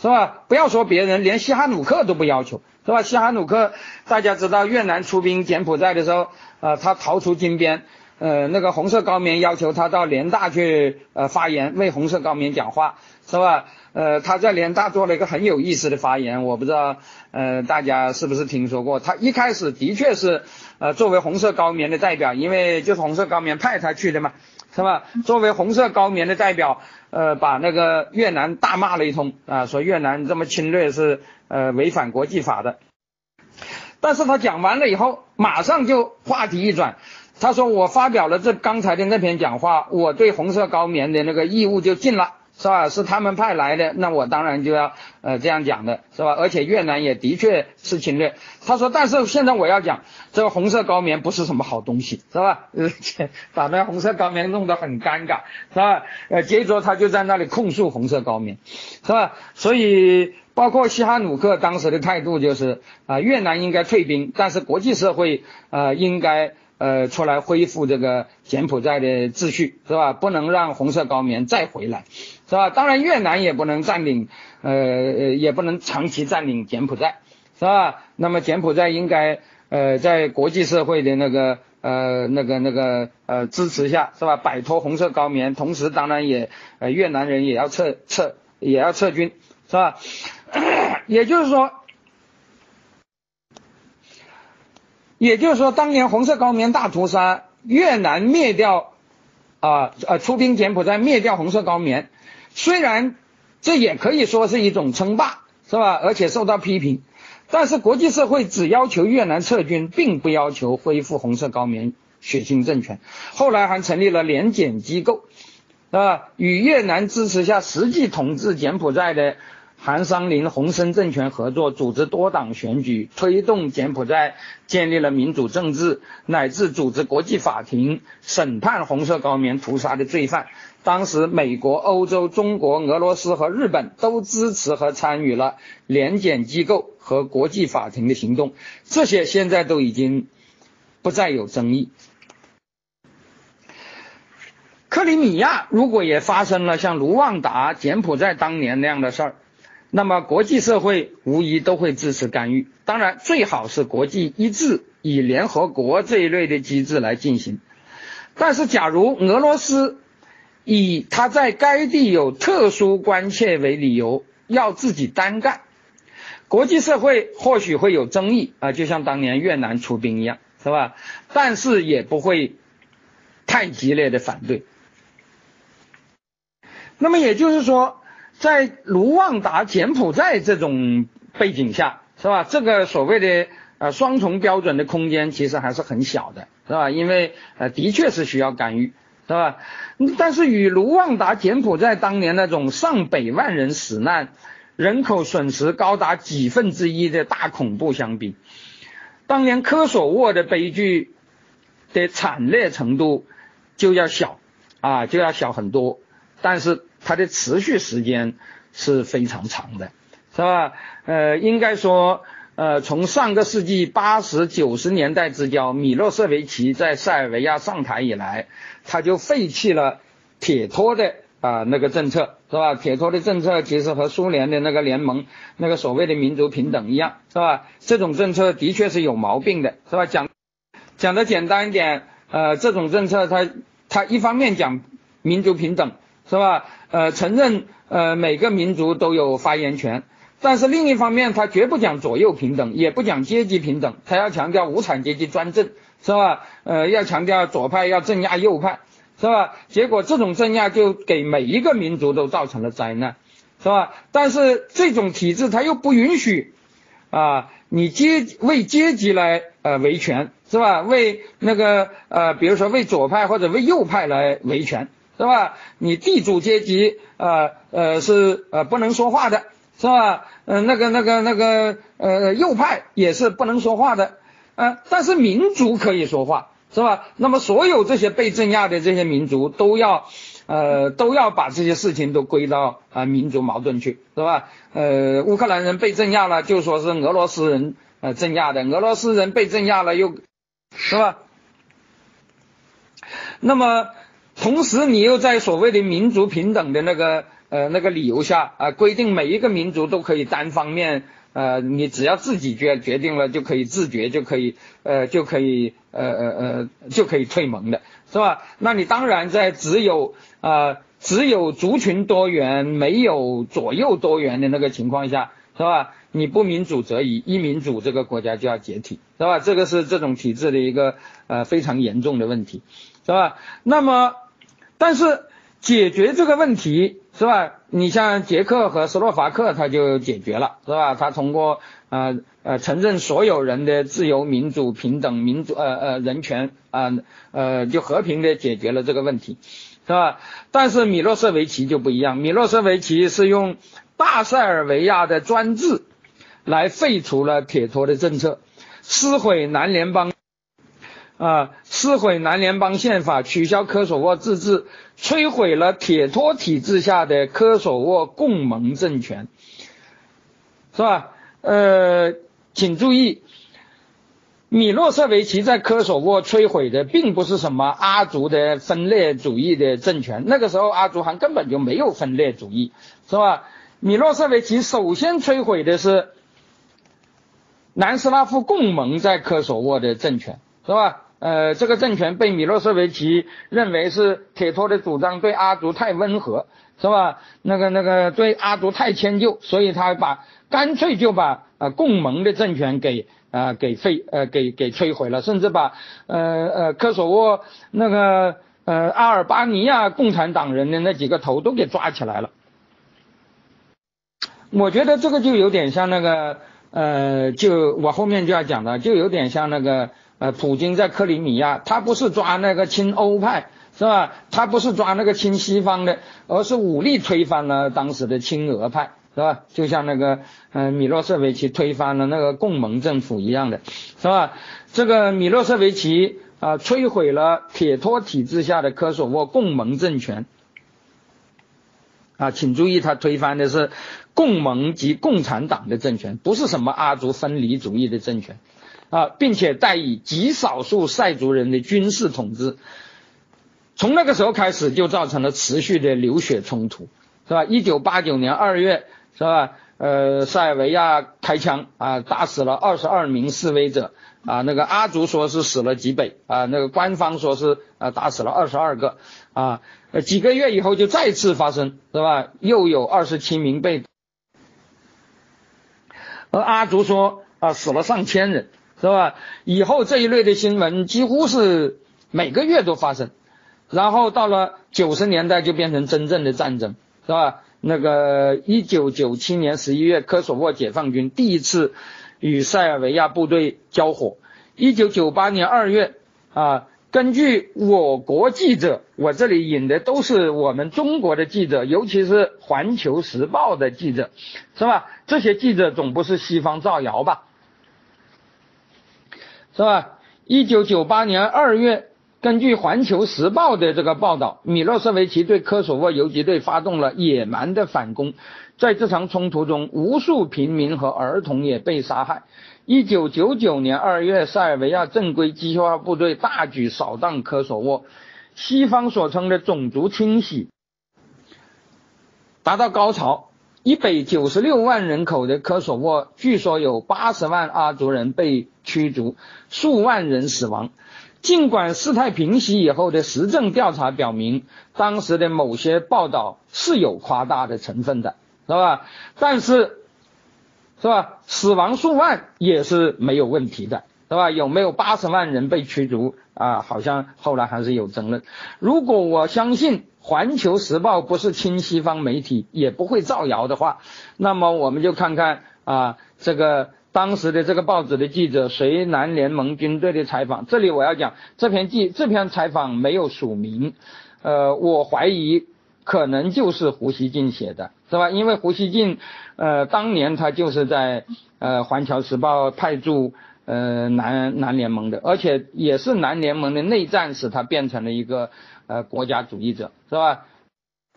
是吧？不要说别人，连西哈努克都不要求，是吧？西哈努克大家知道，越南出兵柬埔寨的时候，呃，他逃出金边，呃，那个红色高棉要求他到联大去呃发言，为红色高棉讲话，是吧？呃，他在联大做了一个很有意思的发言，我不知道呃大家是不是听说过？他一开始的确是。呃，作为红色高棉的代表，因为就是红色高棉派他去的嘛，是吧？作为红色高棉的代表，呃，把那个越南大骂了一通啊，说越南这么侵略是呃违反国际法的。但是他讲完了以后，马上就话题一转，他说我发表了这刚才的那篇讲话，我对红色高棉的那个义务就尽了。是吧？是他们派来的，那我当然就要呃这样讲的，是吧？而且越南也的确是侵略。他说，但是现在我要讲，这个红色高棉不是什么好东西，是吧？而 (laughs) 且把那红色高棉弄得很尴尬，是吧？呃，接着他就在那里控诉红色高棉，是吧？所以包括西哈努克当时的态度就是啊，越南应该退兵，但是国际社会呃应该。呃，出来恢复这个柬埔寨的秩序是吧？不能让红色高棉再回来，是吧？当然，越南也不能占领，呃呃，也不能长期占领柬埔寨，是吧？那么柬埔寨应该呃在国际社会的那个呃那个那个呃支持下，是吧？摆脱红色高棉，同时当然也呃越南人也要撤撤也要撤军，是吧？(coughs) 也就是说。也就是说，当年红色高棉大屠杀，越南灭掉啊呃出兵柬埔寨灭掉红色高棉，虽然这也可以说是一种称霸，是吧？而且受到批评，但是国际社会只要求越南撤军，并不要求恢复红色高棉血腥政权。后来还成立了联检机构，啊？与越南支持下实际统治柬埔寨的。韩商林、洪森政权合作，组织多党选举，推动柬埔寨建立了民主政治，乃至组织国际法庭审判红色高棉屠杀的罪犯。当时，美国、欧洲、中国、俄罗斯和日本都支持和参与了联检机构和国际法庭的行动。这些现在都已经不再有争议。克里米亚如果也发生了像卢旺达、柬埔寨当年那样的事儿，那么国际社会无疑都会支持干预。当然，最好是国际一致，以联合国这一类的机制来进行。但是，假如俄罗斯以他在该地有特殊关切为理由，要自己单干，国际社会或许会有争议啊，就像当年越南出兵一样，是吧？但是也不会太激烈的反对。那么也就是说，在卢旺达、柬埔寨这种背景下，是吧？这个所谓的呃双重标准的空间其实还是很小的，是吧？因为呃的确是需要干预，是吧？但是与卢旺达、柬埔寨当年那种上百万人死难、人口损失高达几分之一的大恐怖相比，当年科索沃的悲剧的惨烈程度就要小啊，就要小很多，但是。它的持续时间是非常长的，是吧？呃，应该说，呃，从上个世纪八十九十年代之交，米洛舍维奇在塞尔维亚上台以来，他就废弃了铁托的啊那个政策，是吧？铁托的政策其实和苏联的那个联盟那个所谓的民族平等一样，是吧？这种政策的确是有毛病的，是吧？讲讲的简单一点，呃，这种政策它它一方面讲民族平等。是吧？呃，承认呃每个民族都有发言权，但是另一方面，他绝不讲左右平等，也不讲阶级平等，他要强调无产阶级专政，是吧？呃，要强调左派要镇压右派，是吧？结果这种镇压就给每一个民族都造成了灾难，是吧？但是这种体制他又不允许啊，你阶为阶级来呃维权，是吧？为那个呃，比如说为左派或者为右派来维权。是吧？你地主阶级呃呃是呃不能说话的，是吧？嗯，那个那个那个呃右派也是不能说话的，呃，但是民族可以说话，是吧？那么所有这些被镇压的这些民族都要呃都要把这些事情都归到啊民族矛盾去，是吧？呃，乌克兰人被镇压了，就说是俄罗斯人呃镇压的，俄罗斯人被镇压了又是吧？那么。同时，你又在所谓的民族平等的那个呃那个理由下啊，规定每一个民族都可以单方面呃，你只要自己决决定了就可以自觉，就可以呃就可以呃呃呃就可以退盟的是吧？那你当然在只有啊只有族群多元没有左右多元的那个情况下是吧？你不民主则已，一民主这个国家就要解体是吧？这个是这种体制的一个呃非常严重的问题是吧？那么。但是解决这个问题是吧？你像捷克和斯洛伐克，他就解决了是吧？他通过呃呃承认所有人的自由、民主、平等、民主呃呃人权啊呃就和平的解决了这个问题是吧？但是米洛舍维奇就不一样，米洛舍维奇是用大塞尔维亚的专制来废除了铁托的政策，撕毁南联邦。啊！撕毁南联邦宪法，取消科索沃自治，摧毁了铁托体制下的科索沃共盟政权，是吧？呃，请注意，米洛舍维奇在科索沃摧毁的并不是什么阿族的分裂主义的政权，那个时候阿族还根本就没有分裂主义，是吧？米洛舍维奇首先摧毁的是南斯拉夫共盟在科索沃的政权，是吧？呃，这个政权被米洛舍维奇认为是铁托的主张对阿族太温和，是吧？那个那个对阿族太迁就，所以他把干脆就把呃共盟的政权给啊给废呃给给摧毁了，甚至把呃呃科索沃那个呃阿尔巴尼亚共产党人的那几个头都给抓起来了。我觉得这个就有点像那个呃，就我后面就要讲的，就有点像那个。呃，普京在克里米亚，他不是抓那个亲欧派，是吧？他不是抓那个亲西方的，而是武力推翻了当时的亲俄派，是吧？就像那个，呃，米洛舍维奇推翻了那个共盟政府一样的，是吧？这个米洛舍维奇啊，摧毁了铁托体制下的科索沃共盟政权，啊，请注意，他推翻的是共盟及共产党的政权，不是什么阿族分离主义的政权。啊，并且代以极少数塞族人的军事统治，从那个时候开始就造成了持续的流血冲突，是吧？一九八九年二月，是吧？呃，塞尔维亚开枪啊，打死了二十二名示威者啊，那个阿族说是死了几百啊，那个官方说是啊打死了二十二个啊，呃几个月以后就再次发生，是吧？又有二十七名被，而阿族说啊死了上千人，是吧？以后这一类的新闻几乎是每个月都发生，然后到了九十年代就变成真正的战争，是吧？那个一九九七年十一月，科索沃解放军第一次与塞尔维亚部队交火。一九九八年二月，啊，根据我国记者，我这里引的都是我们中国的记者，尤其是《环球时报》的记者，是吧？这些记者总不是西方造谣吧？是吧？一九九八年二月。根据《环球时报》的这个报道，米洛舍维奇对科索沃游击队发动了野蛮的反攻，在这场冲突中，无数平民和儿童也被杀害。一九九九年二月，塞尔维亚正规机械化部队大举扫荡科索沃，西方所称的种族清洗达到高潮。一百九十六万人口的科索沃，据说有八十万阿族人被驱逐，数万人死亡。尽管事态平息以后的实证调查表明，当时的某些报道是有夸大的成分的，是吧？但是，是吧？死亡数万也是没有问题的，是吧？有没有八十万人被驱逐啊？好像后来还是有争论。如果我相信《环球时报》不是亲西方媒体，也不会造谣的话，那么我们就看看啊，这个。当时的这个报纸的记者随南联盟军队的采访，这里我要讲这篇记这篇采访没有署名，呃，我怀疑可能就是胡锡进写的，是吧？因为胡锡进，呃，当年他就是在呃《环球时报》派驻呃南南联盟的，而且也是南联盟的内战使他变成了一个呃国家主义者，是吧？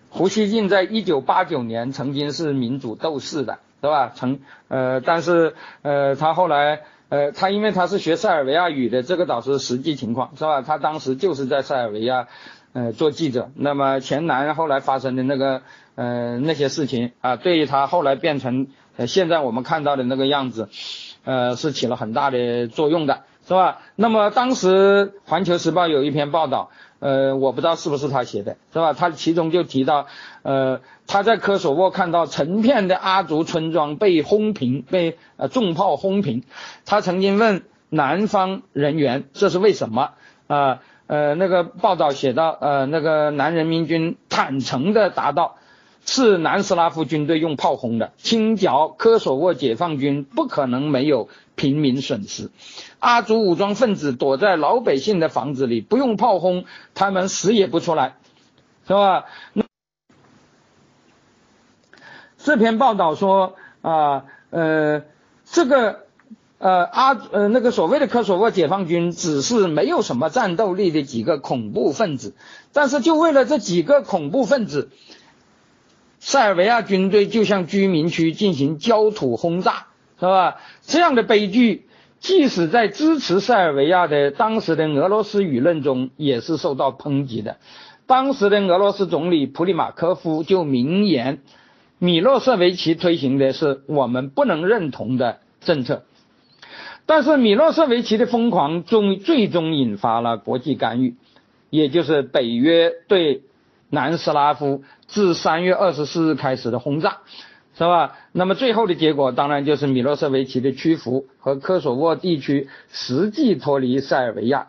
胡锡进在一九八九年曾经是民主斗士的。是吧？成呃，但是呃，他后来呃，他因为他是学塞尔维亚语的，这个倒是实际情况，是吧？他当时就是在塞尔维亚呃做记者。那么前南后来发生的那个呃那些事情啊，对于他后来变成呃现在我们看到的那个样子，呃，是起了很大的作用的，是吧？那么当时《环球时报》有一篇报道。呃，我不知道是不是他写的，是吧？他其中就提到，呃，他在科索沃看到成片的阿族村庄被轰平，被呃重炮轰平。他曾经问南方人员这是为什么？啊，呃，那个报道写到，呃，那个南人民军坦诚的答道。是南斯拉夫军队用炮轰的，清剿科索沃解放军不可能没有平民损失。阿族武装分子躲在老百姓的房子里，不用炮轰，他们死也不出来，是吧？那这篇报道说啊，呃，这个呃阿呃那个所谓的科索沃解放军只是没有什么战斗力的几个恐怖分子，但是就为了这几个恐怖分子。塞尔维亚军队就向居民区进行焦土轰炸，是吧？这样的悲剧，即使在支持塞尔维亚的当时的俄罗斯舆论中，也是受到抨击的。当时的俄罗斯总理普里马科夫就明言，米洛舍维奇推行的是我们不能认同的政策。但是米洛舍维奇的疯狂终最终引发了国际干预，也就是北约对。南斯拉夫自三月二十四日开始的轰炸，是吧？那么最后的结果当然就是米洛舍维奇的屈服和科索沃地区实际脱离塞尔维亚。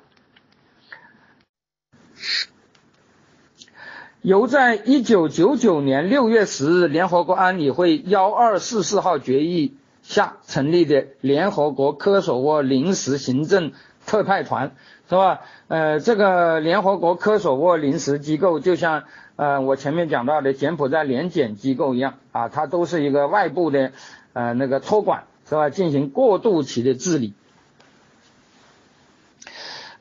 由在一九九九年六月十日联合国安理会幺二四四号决议下成立的联合国科索沃临时行政特派团。是吧？呃，这个联合国科索沃临时机构就像呃我前面讲到的柬埔寨联检机构一样啊，它都是一个外部的呃那个托管，是吧？进行过渡期的治理。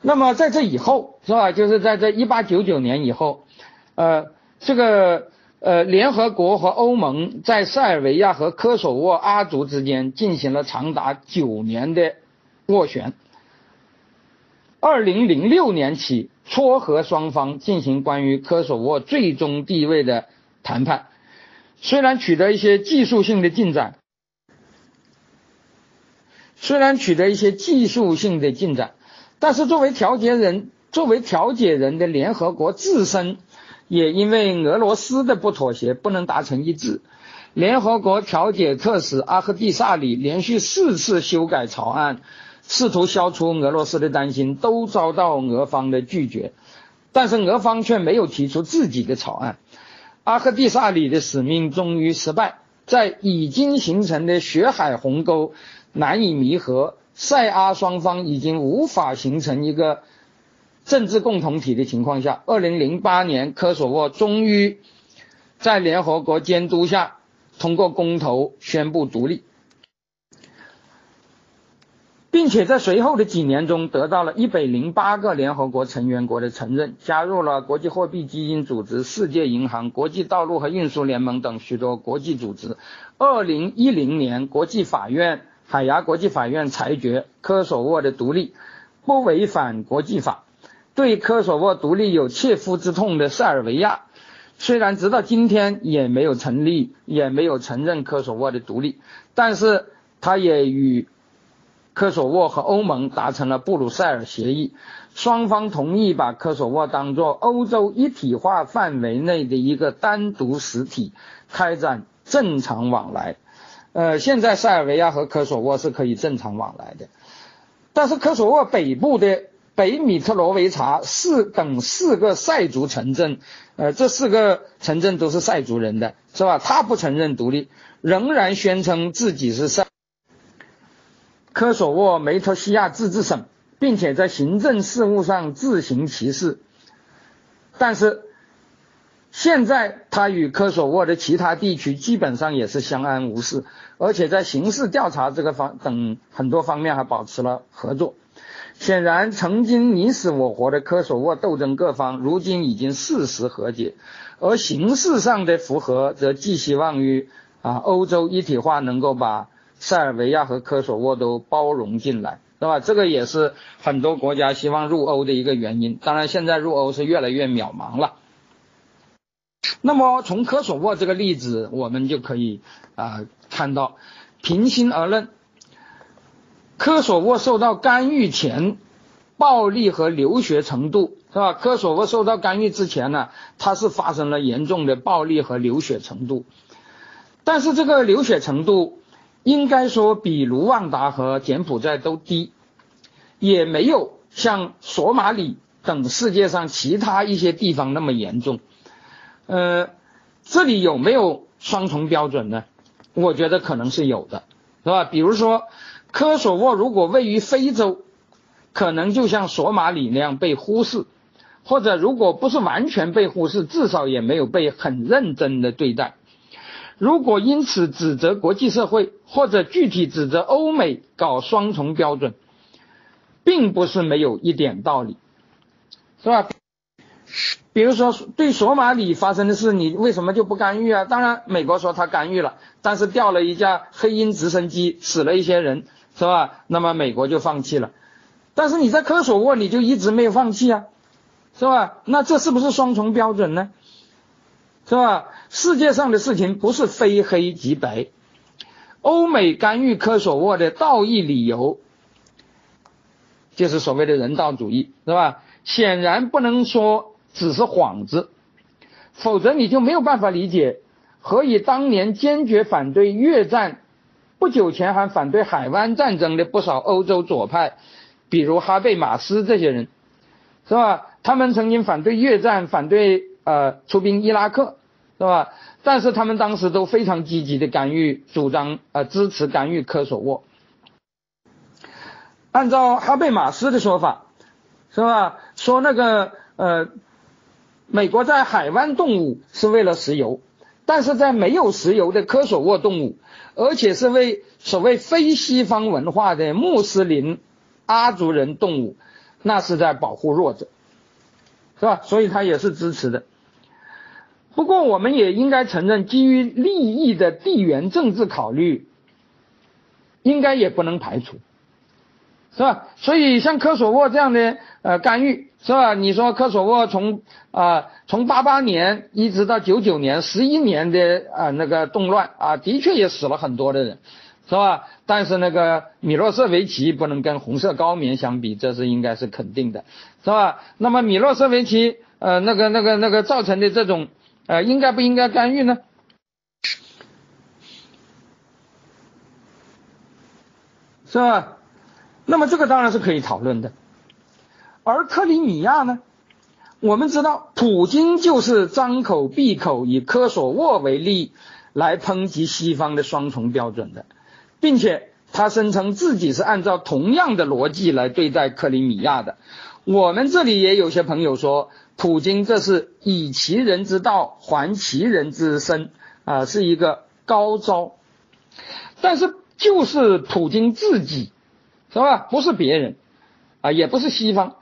那么在这以后，是吧？就是在这一八九九年以后，呃，这个呃联合国和欧盟在塞尔维亚和科索沃阿族之间进行了长达九年的斡旋。二零零六年起撮合双方进行关于科索沃最终地位的谈判，虽然取得一些技术性的进展，虽然取得一些技术性的进展，但是作为调解人，作为调解人的联合国自身也因为俄罗斯的不妥协不能达成一致。联合国调解特使阿赫蒂萨里连续四次修改草案，试图消除俄罗斯的担心，都遭到俄方的拒绝。但是俄方却没有提出自己的草案。阿赫蒂萨里的使命终于失败，在已经形成的血海鸿沟难以弥合，塞阿双方已经无法形成一个政治共同体的情况下，二零零八年科索沃终于在联合国监督下。通过公投宣布独立，并且在随后的几年中得到了一百零八个联合国成员国的承认，加入了国际货币基金组织、世界银行、国际道路和运输联盟等许多国际组织。二零一零年，国际法院海牙国际法院裁决科索沃的独立不违反国际法，对科索沃独立有切肤之痛的塞尔维亚。虽然直到今天也没有成立，也没有承认科索沃的独立，但是他也与科索沃和欧盟达成了布鲁塞尔协议，双方同意把科索沃当作欧洲一体化范围内的一个单独实体，开展正常往来。呃，现在塞尔维亚和科索沃是可以正常往来的，但是科索沃北部的。北米特罗维察四等四个塞族城镇，呃，这四个城镇都是塞族人的，是吧？他不承认独立，仍然宣称自己是塞科索沃梅托西亚自治省，并且在行政事务上自行其事。但是现在他与科索沃的其他地区基本上也是相安无事，而且在刑事调查这个方等很多方面还保持了合作。显然，曾经你死我活的科索沃斗争各方，如今已经事实和解，而形式上的复合，则寄希望于啊欧洲一体化能够把塞尔维亚和科索沃都包容进来，是吧？这个也是很多国家希望入欧的一个原因。当然，现在入欧是越来越渺茫了。那么，从科索沃这个例子，我们就可以啊看到，平心而论。科索沃受到干预前，暴力和流血程度是吧？科索沃受到干预之前呢，它是发生了严重的暴力和流血程度，但是这个流血程度应该说比卢旺达和柬埔寨都低，也没有像索马里等世界上其他一些地方那么严重。呃，这里有没有双重标准呢？我觉得可能是有的，是吧？比如说。科索沃如果位于非洲，可能就像索马里那样被忽视，或者如果不是完全被忽视，至少也没有被很认真的对待。如果因此指责国际社会，或者具体指责欧美搞双重标准，并不是没有一点道理，是吧？比如说对索马里发生的事，你为什么就不干预啊？当然，美国说他干预了，但是掉了一架黑鹰直升机，死了一些人。是吧？那么美国就放弃了，但是你在科索沃你就一直没有放弃啊，是吧？那这是不是双重标准呢？是吧？世界上的事情不是非黑即白，欧美干预科索沃的道义理由就是所谓的人道主义，是吧？显然不能说只是幌子，否则你就没有办法理解何以当年坚决反对越战。不久前还反对海湾战争的不少欧洲左派，比如哈贝马斯这些人，是吧？他们曾经反对越战，反对呃出兵伊拉克，是吧？但是他们当时都非常积极的干预，主张呃支持干预科索沃。按照哈贝马斯的说法，是吧？说那个呃，美国在海湾动武是为了石油，但是在没有石油的科索沃动武。而且是为所谓非西方文化的穆斯林阿族人动物，那是在保护弱者，是吧？所以他也是支持的。不过我们也应该承认，基于利益的地缘政治考虑，应该也不能排除，是吧？所以像科索沃这样的呃干预，是吧？你说科索沃从啊从八八年一直到九九年十一年的啊那个动乱啊，的确也死了很多的人，是吧？但是那个米洛舍维奇不能跟红色高棉相比，这是应该是肯定的，是吧？那么米洛舍维奇呃那个那个那个造成的这种呃应该不应该干预呢？是吧？那么这个当然是可以讨论的，而克里米亚呢？我们知道，普京就是张口闭口以科索沃为例来抨击西方的双重标准的，并且他声称自己是按照同样的逻辑来对待克里米亚的。我们这里也有些朋友说，普京这是以其人之道还其人之身啊，是一个高招。但是就是普京自己。是吧？不是别人，啊，也不是西方，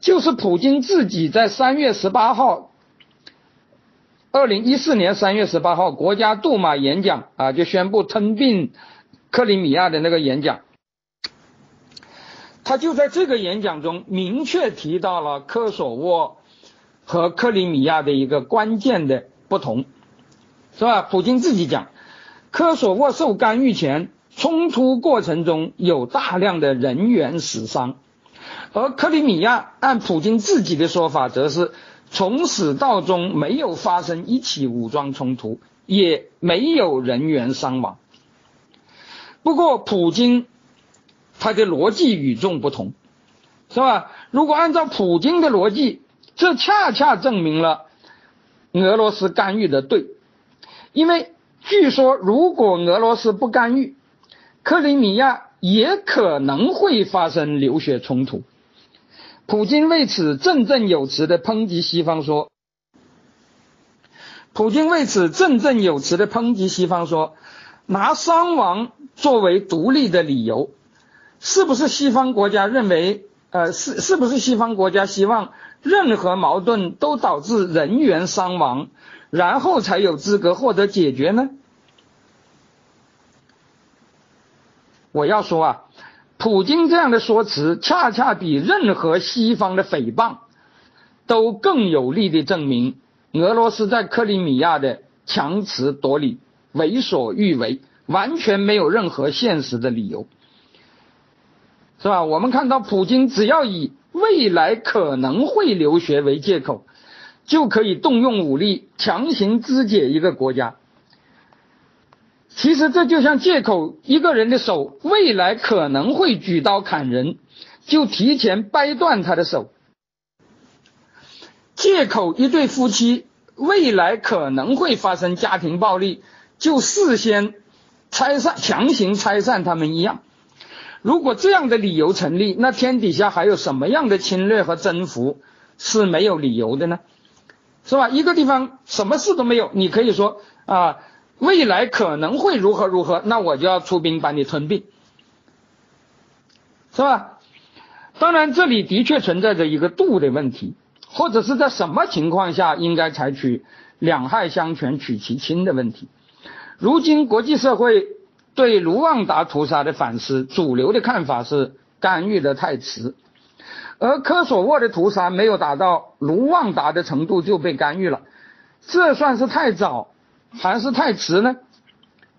就是普京自己在三月十八号，二零一四年三月十八号国家杜马演讲啊，就宣布吞并克里米亚的那个演讲，他就在这个演讲中明确提到了科索沃和克里米亚的一个关键的不同，是吧？普京自己讲，科索沃受干预前。冲突过程中有大量的人员死伤，而克里米亚按普京自己的说法，则是从始到终没有发生一起武装冲突，也没有人员伤亡。不过，普京他的逻辑与众不同，是吧？如果按照普京的逻辑，这恰恰证明了俄罗斯干预的对，因为据说如果俄罗斯不干预，克里米亚也可能会发生流血冲突，普京为此振振有词的抨击西方说，普京为此振振有词的抨击西方说，拿伤亡作为独立的理由，是不是西方国家认为，呃，是是不是西方国家希望任何矛盾都导致人员伤亡，然后才有资格获得解决呢？我要说啊，普京这样的说辞，恰恰比任何西方的诽谤都更有力的证明俄罗斯在克里米亚的强词夺理、为所欲为，完全没有任何现实的理由，是吧？我们看到，普京只要以未来可能会留学为借口，就可以动用武力强行肢解一个国家。其实这就像借口一个人的手未来可能会举刀砍人，就提前掰断他的手；借口一对夫妻未来可能会发生家庭暴力，就事先拆散、强行拆散他们一样。如果这样的理由成立，那天底下还有什么样的侵略和征服是没有理由的呢？是吧？一个地方什么事都没有，你可以说啊。未来可能会如何如何，那我就要出兵把你吞并，是吧？当然，这里的确存在着一个度的问题，或者是在什么情况下应该采取两害相权取其轻的问题。如今国际社会对卢旺达屠杀的反思，主流的看法是干预的太迟，而科索沃的屠杀没有达到卢旺达的程度就被干预了，这算是太早。还是太迟呢？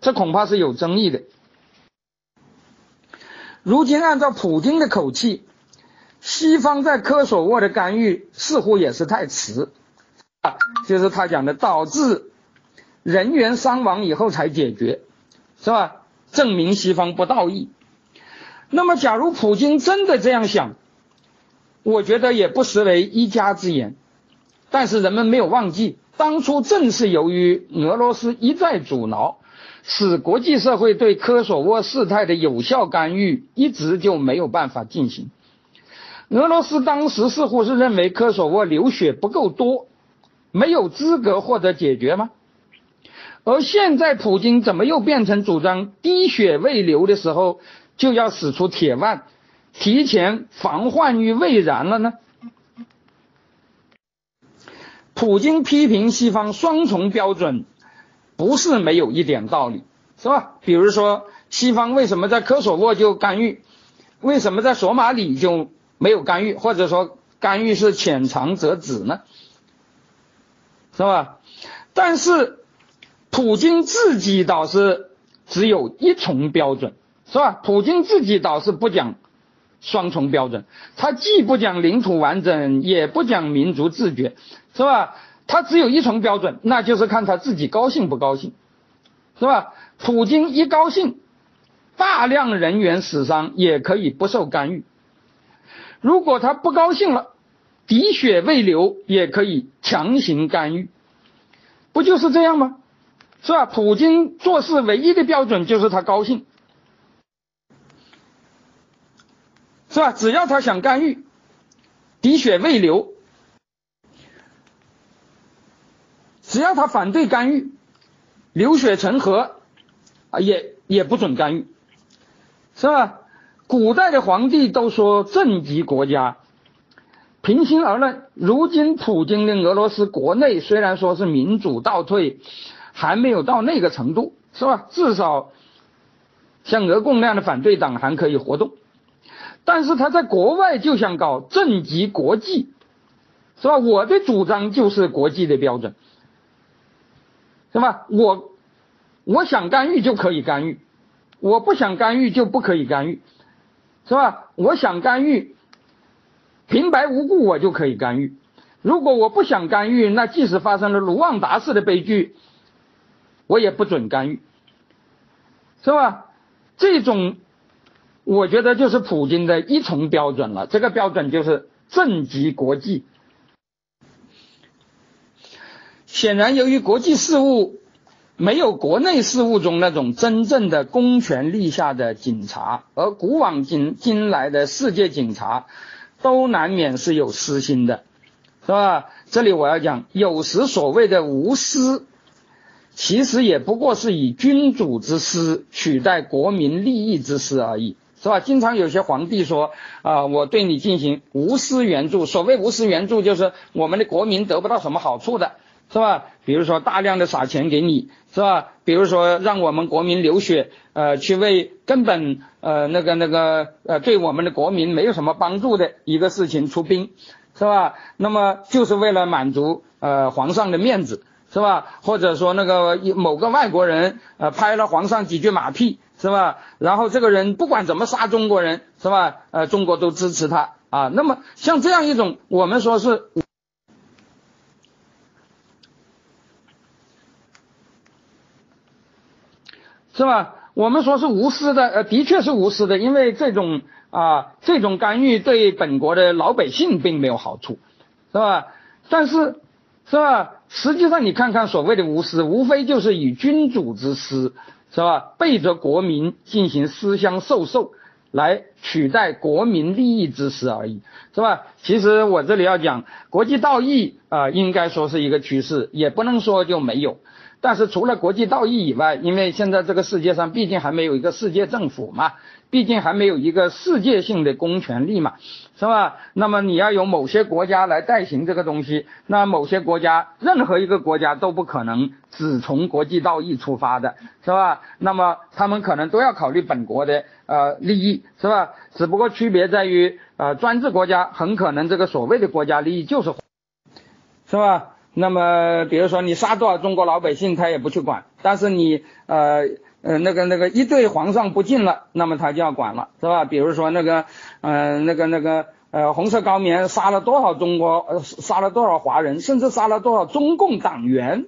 这恐怕是有争议的。如今按照普京的口气，西方在科索沃的干预似乎也是太迟啊，就是他讲的导致人员伤亡以后才解决，是吧？证明西方不道义。那么，假如普京真的这样想，我觉得也不失为一家之言。但是人们没有忘记。当初正是由于俄罗斯一再阻挠，使国际社会对科索沃事态的有效干预一直就没有办法进行。俄罗斯当时似乎是认为科索沃流血不够多，没有资格获得解决吗？而现在普京怎么又变成主张滴血未流的时候就要使出铁腕，提前防患于未然了呢？普京批评西方双重标准，不是没有一点道理，是吧？比如说，西方为什么在科索沃就干预，为什么在索马里就没有干预，或者说干预是浅尝辄止呢？是吧？但是普京自己倒是只有一重标准，是吧？普京自己倒是不讲双重标准，他既不讲领土完整，也不讲民族自觉，是吧？他只有一重标准，那就是看他自己高兴不高兴，是吧？普京一高兴，大量人员死伤也可以不受干预；如果他不高兴了，滴血未流也可以强行干预，不就是这样吗？是吧？普京做事唯一的标准就是他高兴，是吧？只要他想干预，滴血未流，只要他反对干预，流血成河。啊，也也不准干预，是吧？古代的皇帝都说政及国家。平心而论，如今普京的俄罗斯国内虽然说是民主倒退，还没有到那个程度，是吧？至少像俄共那样的反对党还可以活动，但是他在国外就想搞政及国际，是吧？我的主张就是国际的标准，是吧？我。我想干预就可以干预，我不想干预就不可以干预，是吧？我想干预，平白无故我就可以干预。如果我不想干预，那即使发生了卢旺达式的悲剧，我也不准干预，是吧？这种，我觉得就是普京的一重标准了。这个标准就是政及国际。显然，由于国际事务。没有国内事务中那种真正的公权力下的警察，而古往今今来的世界警察，都难免是有私心的，是吧？这里我要讲，有时所谓的无私，其实也不过是以君主之私取代国民利益之私而已，是吧？经常有些皇帝说啊，我对你进行无私援助，所谓无私援助，就是我们的国民得不到什么好处的。是吧？比如说大量的撒钱给你，是吧？比如说让我们国民流血，呃，去为根本呃那个那个呃对我们的国民没有什么帮助的一个事情出兵，是吧？那么就是为了满足呃皇上的面子，是吧？或者说那个某个外国人呃拍了皇上几句马屁，是吧？然后这个人不管怎么杀中国人，是吧？呃，中国都支持他啊。那么像这样一种，我们说是。是吧？我们说是无私的，呃，的确是无私的，因为这种啊，这种干预对本国的老百姓并没有好处，是吧？但是，是吧？实际上你看看所谓的无私，无非就是以君主之私，是吧？背着国民进行私相授受，来取代国民利益之私而已，是吧？其实我这里要讲国际道义啊，应该说是一个趋势，也不能说就没有。但是除了国际道义以外，因为现在这个世界上毕竟还没有一个世界政府嘛，毕竟还没有一个世界性的公权力嘛，是吧？那么你要有某些国家来代行这个东西，那某些国家，任何一个国家都不可能只从国际道义出发的，是吧？那么他们可能都要考虑本国的呃利益，是吧？只不过区别在于，呃，专制国家很可能这个所谓的国家利益就是，是吧？那么，比如说你杀多少中国老百姓，他也不去管；但是你呃呃那个那个一对皇上不敬了，那么他就要管了，是吧？比如说那个呃那个那个呃红色高棉杀了多少中国呃杀了多少华人，甚至杀了多少中共党员，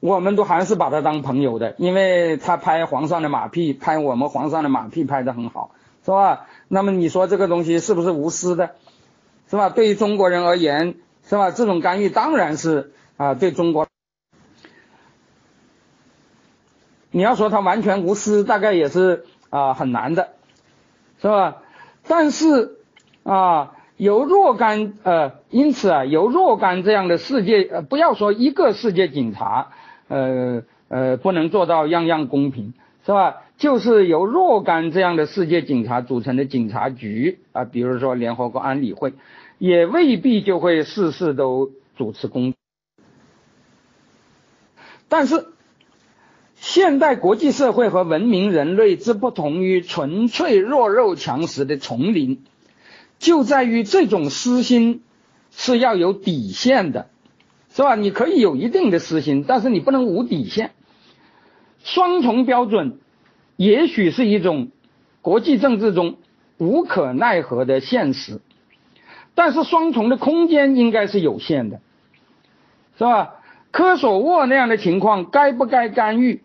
我们都还是把他当朋友的，因为他拍皇上的马屁，拍我们皇上的马屁拍得很好，是吧？那么你说这个东西是不是无私的，是吧？对于中国人而言。是吧？这种干预当然是啊，对中国，你要说他完全无私，大概也是啊很难的，是吧？但是啊，由若干呃，因此啊，由若干这样的世界，呃，不要说一个世界警察，呃呃，不能做到样样公平，是吧？就是由若干这样的世界警察组成的警察局啊，比如说联合国安理会。也未必就会事事都主持公，但是现代国际社会和文明人类之不同于纯粹弱肉强食的丛林，就在于这种私心是要有底线的，是吧？你可以有一定的私心，但是你不能无底线。双重标准也许是一种国际政治中无可奈何的现实，但是双重的空间应该是有限的，是吧？科索沃那样的情况该不该干预？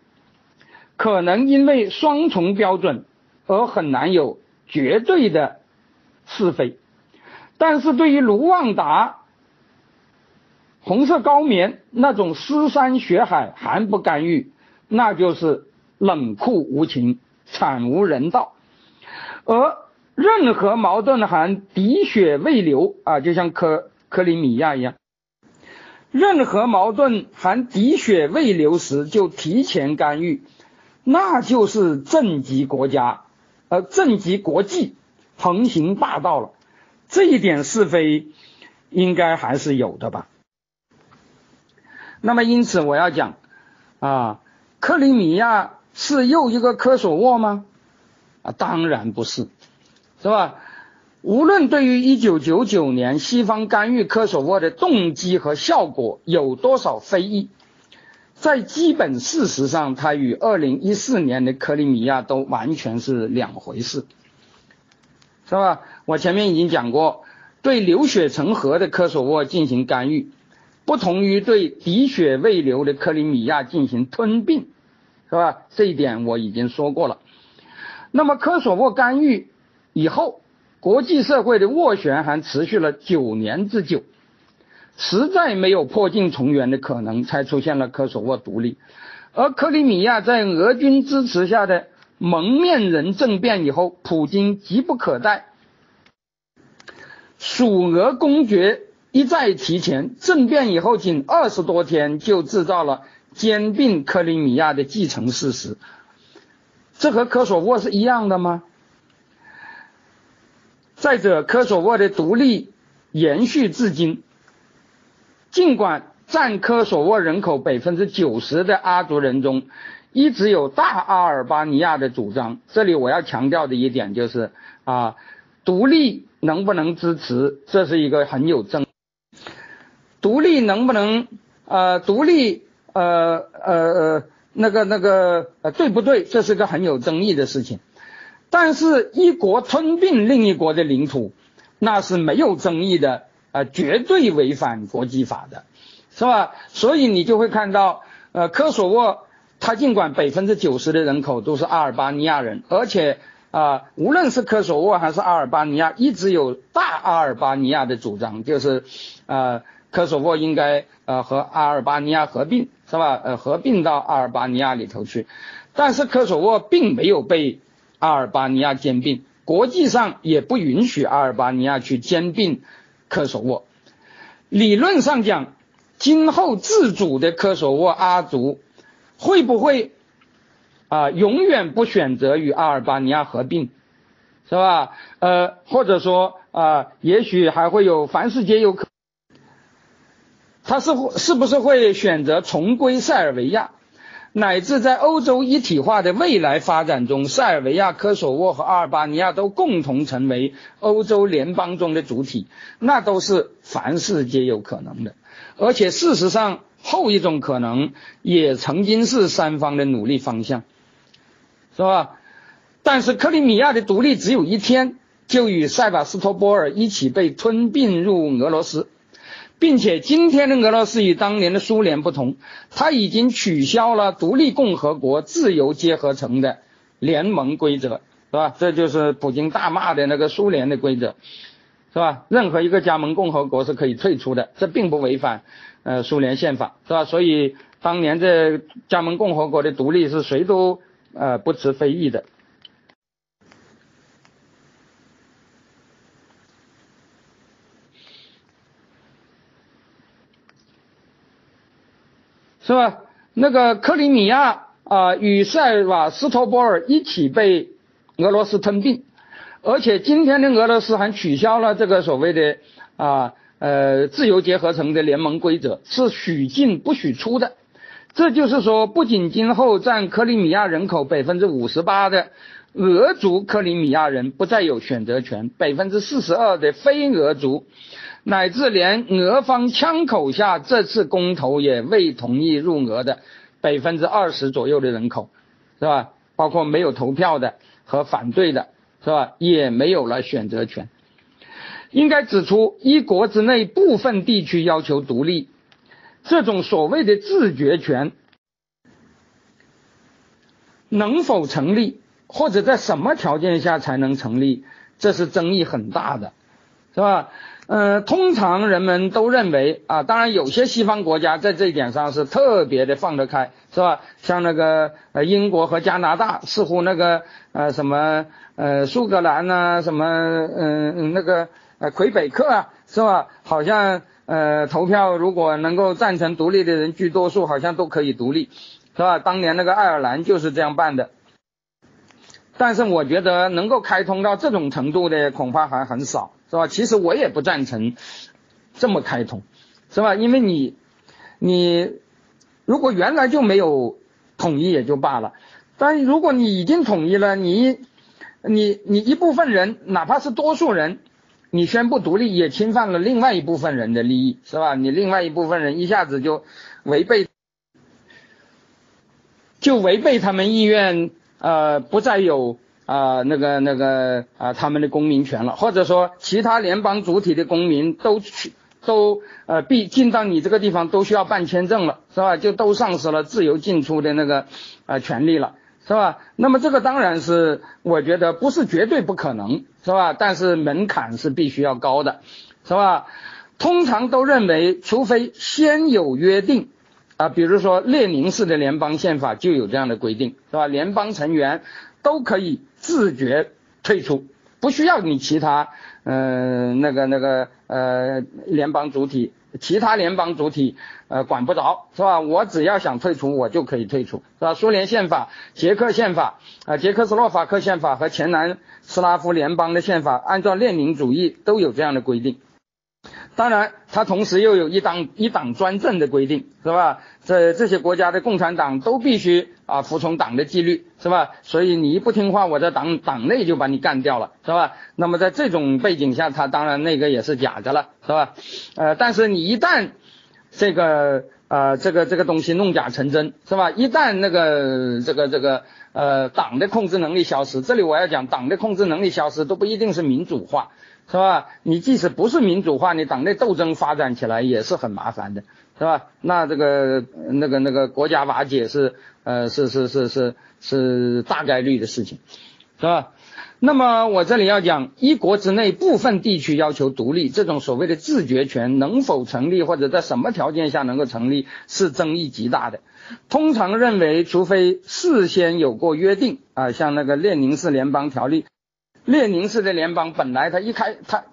可能因为双重标准而很难有绝对的是非，但是对于卢旺达、红色高棉那种尸山血海还不干预，那就是冷酷无情、惨无人道。而任何矛盾还滴血未流啊，就像克克里米亚一样。任何矛盾还滴血未流时，就提前干预，那就是震及国家，呃，震及国际，横行霸道了。这一点是非应该还是有的吧？那么，因此我要讲啊，克里米亚是又一个科索沃吗？啊，当然不是，是吧？无论对于1999年西方干预科索沃的动机和效果有多少非议，在基本事实上，它与2014年的克里米亚都完全是两回事，是吧？我前面已经讲过，对流血成河的科索沃进行干预，不同于对滴血未流的克里米亚进行吞并，是吧？这一点我已经说过了。那么科索沃干预以后。国际社会的斡旋还持续了九年之久，实在没有破镜重圆的可能，才出现了科索沃独立。而克里米亚在俄军支持下的蒙面人政变以后，普京急不可待，蜀俄公决一再提前，政变以后仅二十多天就制造了兼并克里米亚的既成事实。这和科索沃是一样的吗？再者，科索沃的独立延续至今，尽管占科索沃人口百分之九十的阿族人中，一直有大阿尔巴尼亚的主张。这里我要强调的一点就是啊，独立能不能支持，这是一个很有争。独立能不能呃独立呃呃呃那个那个呃对不对？这是个很有争议的事情。但是，一国吞并另一国的领土，那是没有争议的，呃，绝对违反国际法的，是吧？所以你就会看到，呃，科索沃，它尽管百分之九十的人口都是阿尔巴尼亚人，而且啊，无论是科索沃还是阿尔巴尼亚，一直有大阿尔巴尼亚的主张，就是呃，科索沃应该呃和阿尔巴尼亚合并，是吧？呃，合并到阿尔巴尼亚里头去，但是科索沃并没有被。阿尔巴尼亚兼并，国际上也不允许阿尔巴尼亚去兼并科索沃。理论上讲，今后自主的科索沃阿族会不会啊永远不选择与阿尔巴尼亚合并，是吧？呃，或者说啊，也许还会有凡事皆有可，他是是不是会选择重归塞尔维亚？乃至在欧洲一体化的未来发展中，塞尔维亚、科索沃和阿尔巴尼亚都共同成为欧洲联邦中的主体，那都是凡事皆有可能的。而且事实上，后一种可能也曾经是三方的努力方向，是吧？但是克里米亚的独立只有一天，就与塞瓦斯托波尔一起被吞并入俄罗斯。并且今天的俄罗斯与当年的苏联不同，它已经取消了独立共和国自由结合成的联盟规则，是吧？这就是普京大骂的那个苏联的规则，是吧？任何一个加盟共和国是可以退出的，这并不违反呃苏联宪法，是吧？所以当年这加盟共和国的独立是谁都呃不持非议的。是吧？那个克里米亚啊，与塞瓦斯托波尔一起被俄罗斯吞并，而且今天的俄罗斯还取消了这个所谓的啊呃自由结合成的联盟规则，是许进不许出的。这就是说，不仅今后占克里米亚人口百分之五十八的俄族克里米亚人不再有选择权，百分之四十二的非俄族，乃至连俄方枪口下这次公投也未同意入俄的百分之二十左右的人口，是吧？包括没有投票的和反对的，是吧？也没有了选择权。应该指出，一国之内部分地区要求独立。这种所谓的自决权能否成立，或者在什么条件下才能成立，这是争议很大的，是吧？呃，通常人们都认为啊，当然有些西方国家在这一点上是特别的放得开，是吧？像那个呃英国和加拿大，似乎那个呃什么呃苏格兰呐，什么嗯那个呃魁北克啊，是吧？好像。呃，投票如果能够赞成独立的人居多数，好像都可以独立，是吧？当年那个爱尔兰就是这样办的。但是我觉得能够开通到这种程度的恐怕还很少，是吧？其实我也不赞成这么开通，是吧？因为你你如果原来就没有统一也就罢了，但如果你已经统一了，你你你一部分人，哪怕是多数人。你宣布独立也侵犯了另外一部分人的利益，是吧？你另外一部分人一下子就违背，就违背他们意愿，呃，不再有啊那个那个啊他们的公民权了，或者说其他联邦主体的公民都去都呃必进到你这个地方都需要办签证了，是吧？就都丧失了自由进出的那个呃权利了。是吧？那么这个当然是，我觉得不是绝对不可能，是吧？但是门槛是必须要高的，是吧？通常都认为，除非先有约定，啊，比如说列宁式的联邦宪法就有这样的规定，是吧？联邦成员都可以自觉退出，不需要你其他，嗯，那个那个呃联邦主体。其他联邦主体呃管不着是吧？我只要想退出，我就可以退出是吧？苏联宪法、捷克宪法啊、捷克斯洛伐克宪法和前南斯拉夫联邦的宪法，按照列宁主义都有这样的规定。当然，它同时又有一党一党专政的规定，是吧？这这些国家的共产党都必须啊服从党的纪律，是吧？所以你一不听话，我在党党内就把你干掉了，是吧？那么在这种背景下，他当然那个也是假的了，是吧？呃，但是你一旦这个呃这个这个东西弄假成真，是吧？一旦那个这个这个呃党的控制能力消失，这里我要讲党的控制能力消失都不一定是民主化。是吧？你即使不是民主化，你党内斗争发展起来也是很麻烦的，是吧？那这个那个那个国家瓦解是呃是是是是是大概率的事情，是吧？那么我这里要讲，一国之内部分地区要求独立，这种所谓的自决权能否成立，或者在什么条件下能够成立，是争议极大的。通常认为，除非事先有过约定啊，像那个列宁式联邦条例。列宁式的联邦本来它一开它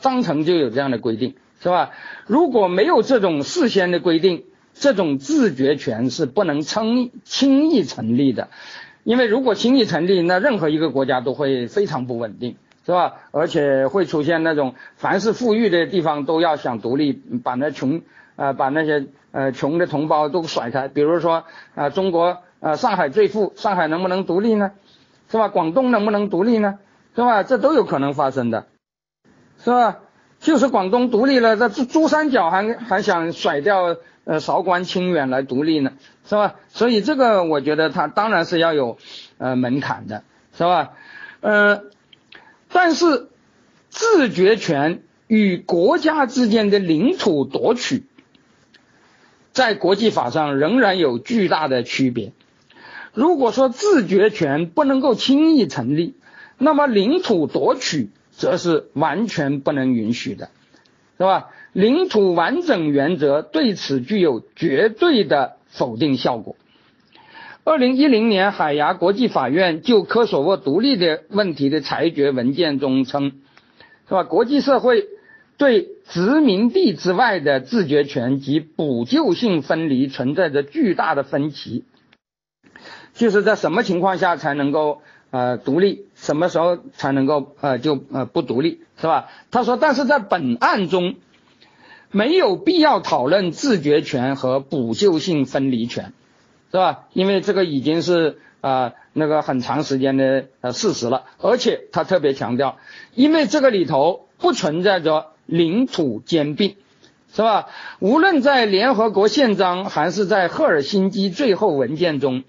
章程就有这样的规定，是吧？如果没有这种事先的规定，这种自觉权是不能轻轻易成立的，因为如果轻易成立，那任何一个国家都会非常不稳定，是吧？而且会出现那种凡是富裕的地方都要想独立，把那穷呃把那些呃穷的同胞都甩开，比如说啊中国呃上海最富，上海能不能独立呢？是吧？广东能不能独立呢？是吧？这都有可能发生的，是吧？就是广东独立了，这珠珠三角还还想甩掉呃韶关清远来独立呢，是吧？所以这个我觉得它当然是要有呃门槛的，是吧？呃，但是自决权与国家之间的领土夺取，在国际法上仍然有巨大的区别。如果说自决权不能够轻易成立，那么领土夺取则是完全不能允许的，是吧？领土完整原则对此具有绝对的否定效果。二零一零年海牙国际法院就科索沃独立的问题的裁决文件中称，是吧？国际社会对殖民地之外的自决权及补救性分离存在着巨大的分歧，就是在什么情况下才能够？呃，独立什么时候才能够呃就呃不独立是吧？他说，但是在本案中，没有必要讨论自觉权和补救性分离权，是吧？因为这个已经是啊那个很长时间的呃事实了，而且他特别强调，因为这个里头不存在着领土兼并，是吧？无论在联合国宪章还是在赫尔辛基最后文件中，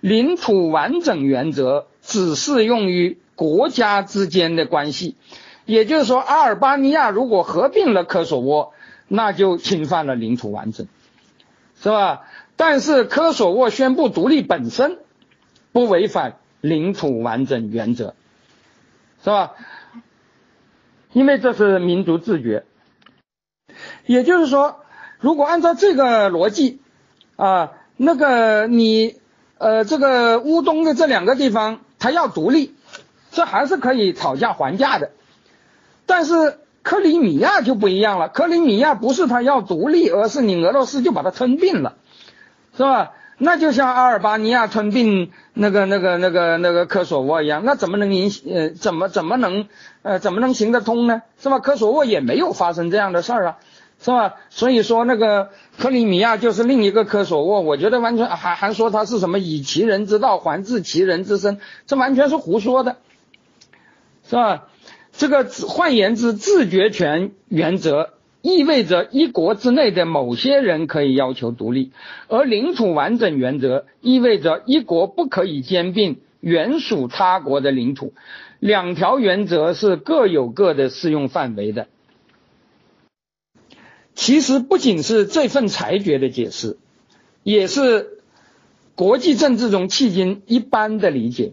领土完整原则只适用于国家之间的关系。也就是说，阿尔巴尼亚如果合并了科索沃，那就侵犯了领土完整，是吧？但是科索沃宣布独立本身不违反领土完整原则，是吧？因为这是民族自觉。也就是说，如果按照这个逻辑啊，那个你呃这个乌东的这两个地方，他要独立，这还是可以讨价还价的。但是克里米亚就不一样了，克里米亚不是他要独立，而是你俄罗斯就把它吞并了，是吧？那就像阿尔巴尼亚吞并那个那个那个那个科索沃一样，那怎么能影呃怎么怎么能呃怎么能行得通呢？是吧？科索沃也没有发生这样的事儿啊，是吧？所以说那个克里米亚就是另一个科索沃，我觉得完全还还说他是什么以其人之道还治其人之身，这完全是胡说的，是吧？这个换言之，自决权原则意味着一国之内的某些人可以要求独立，而领土完整原则意味着一国不可以兼并原属他国的领土。两条原则是各有各的适用范围的。其实不仅是这份裁决的解释，也是国际政治中迄今一般的理解。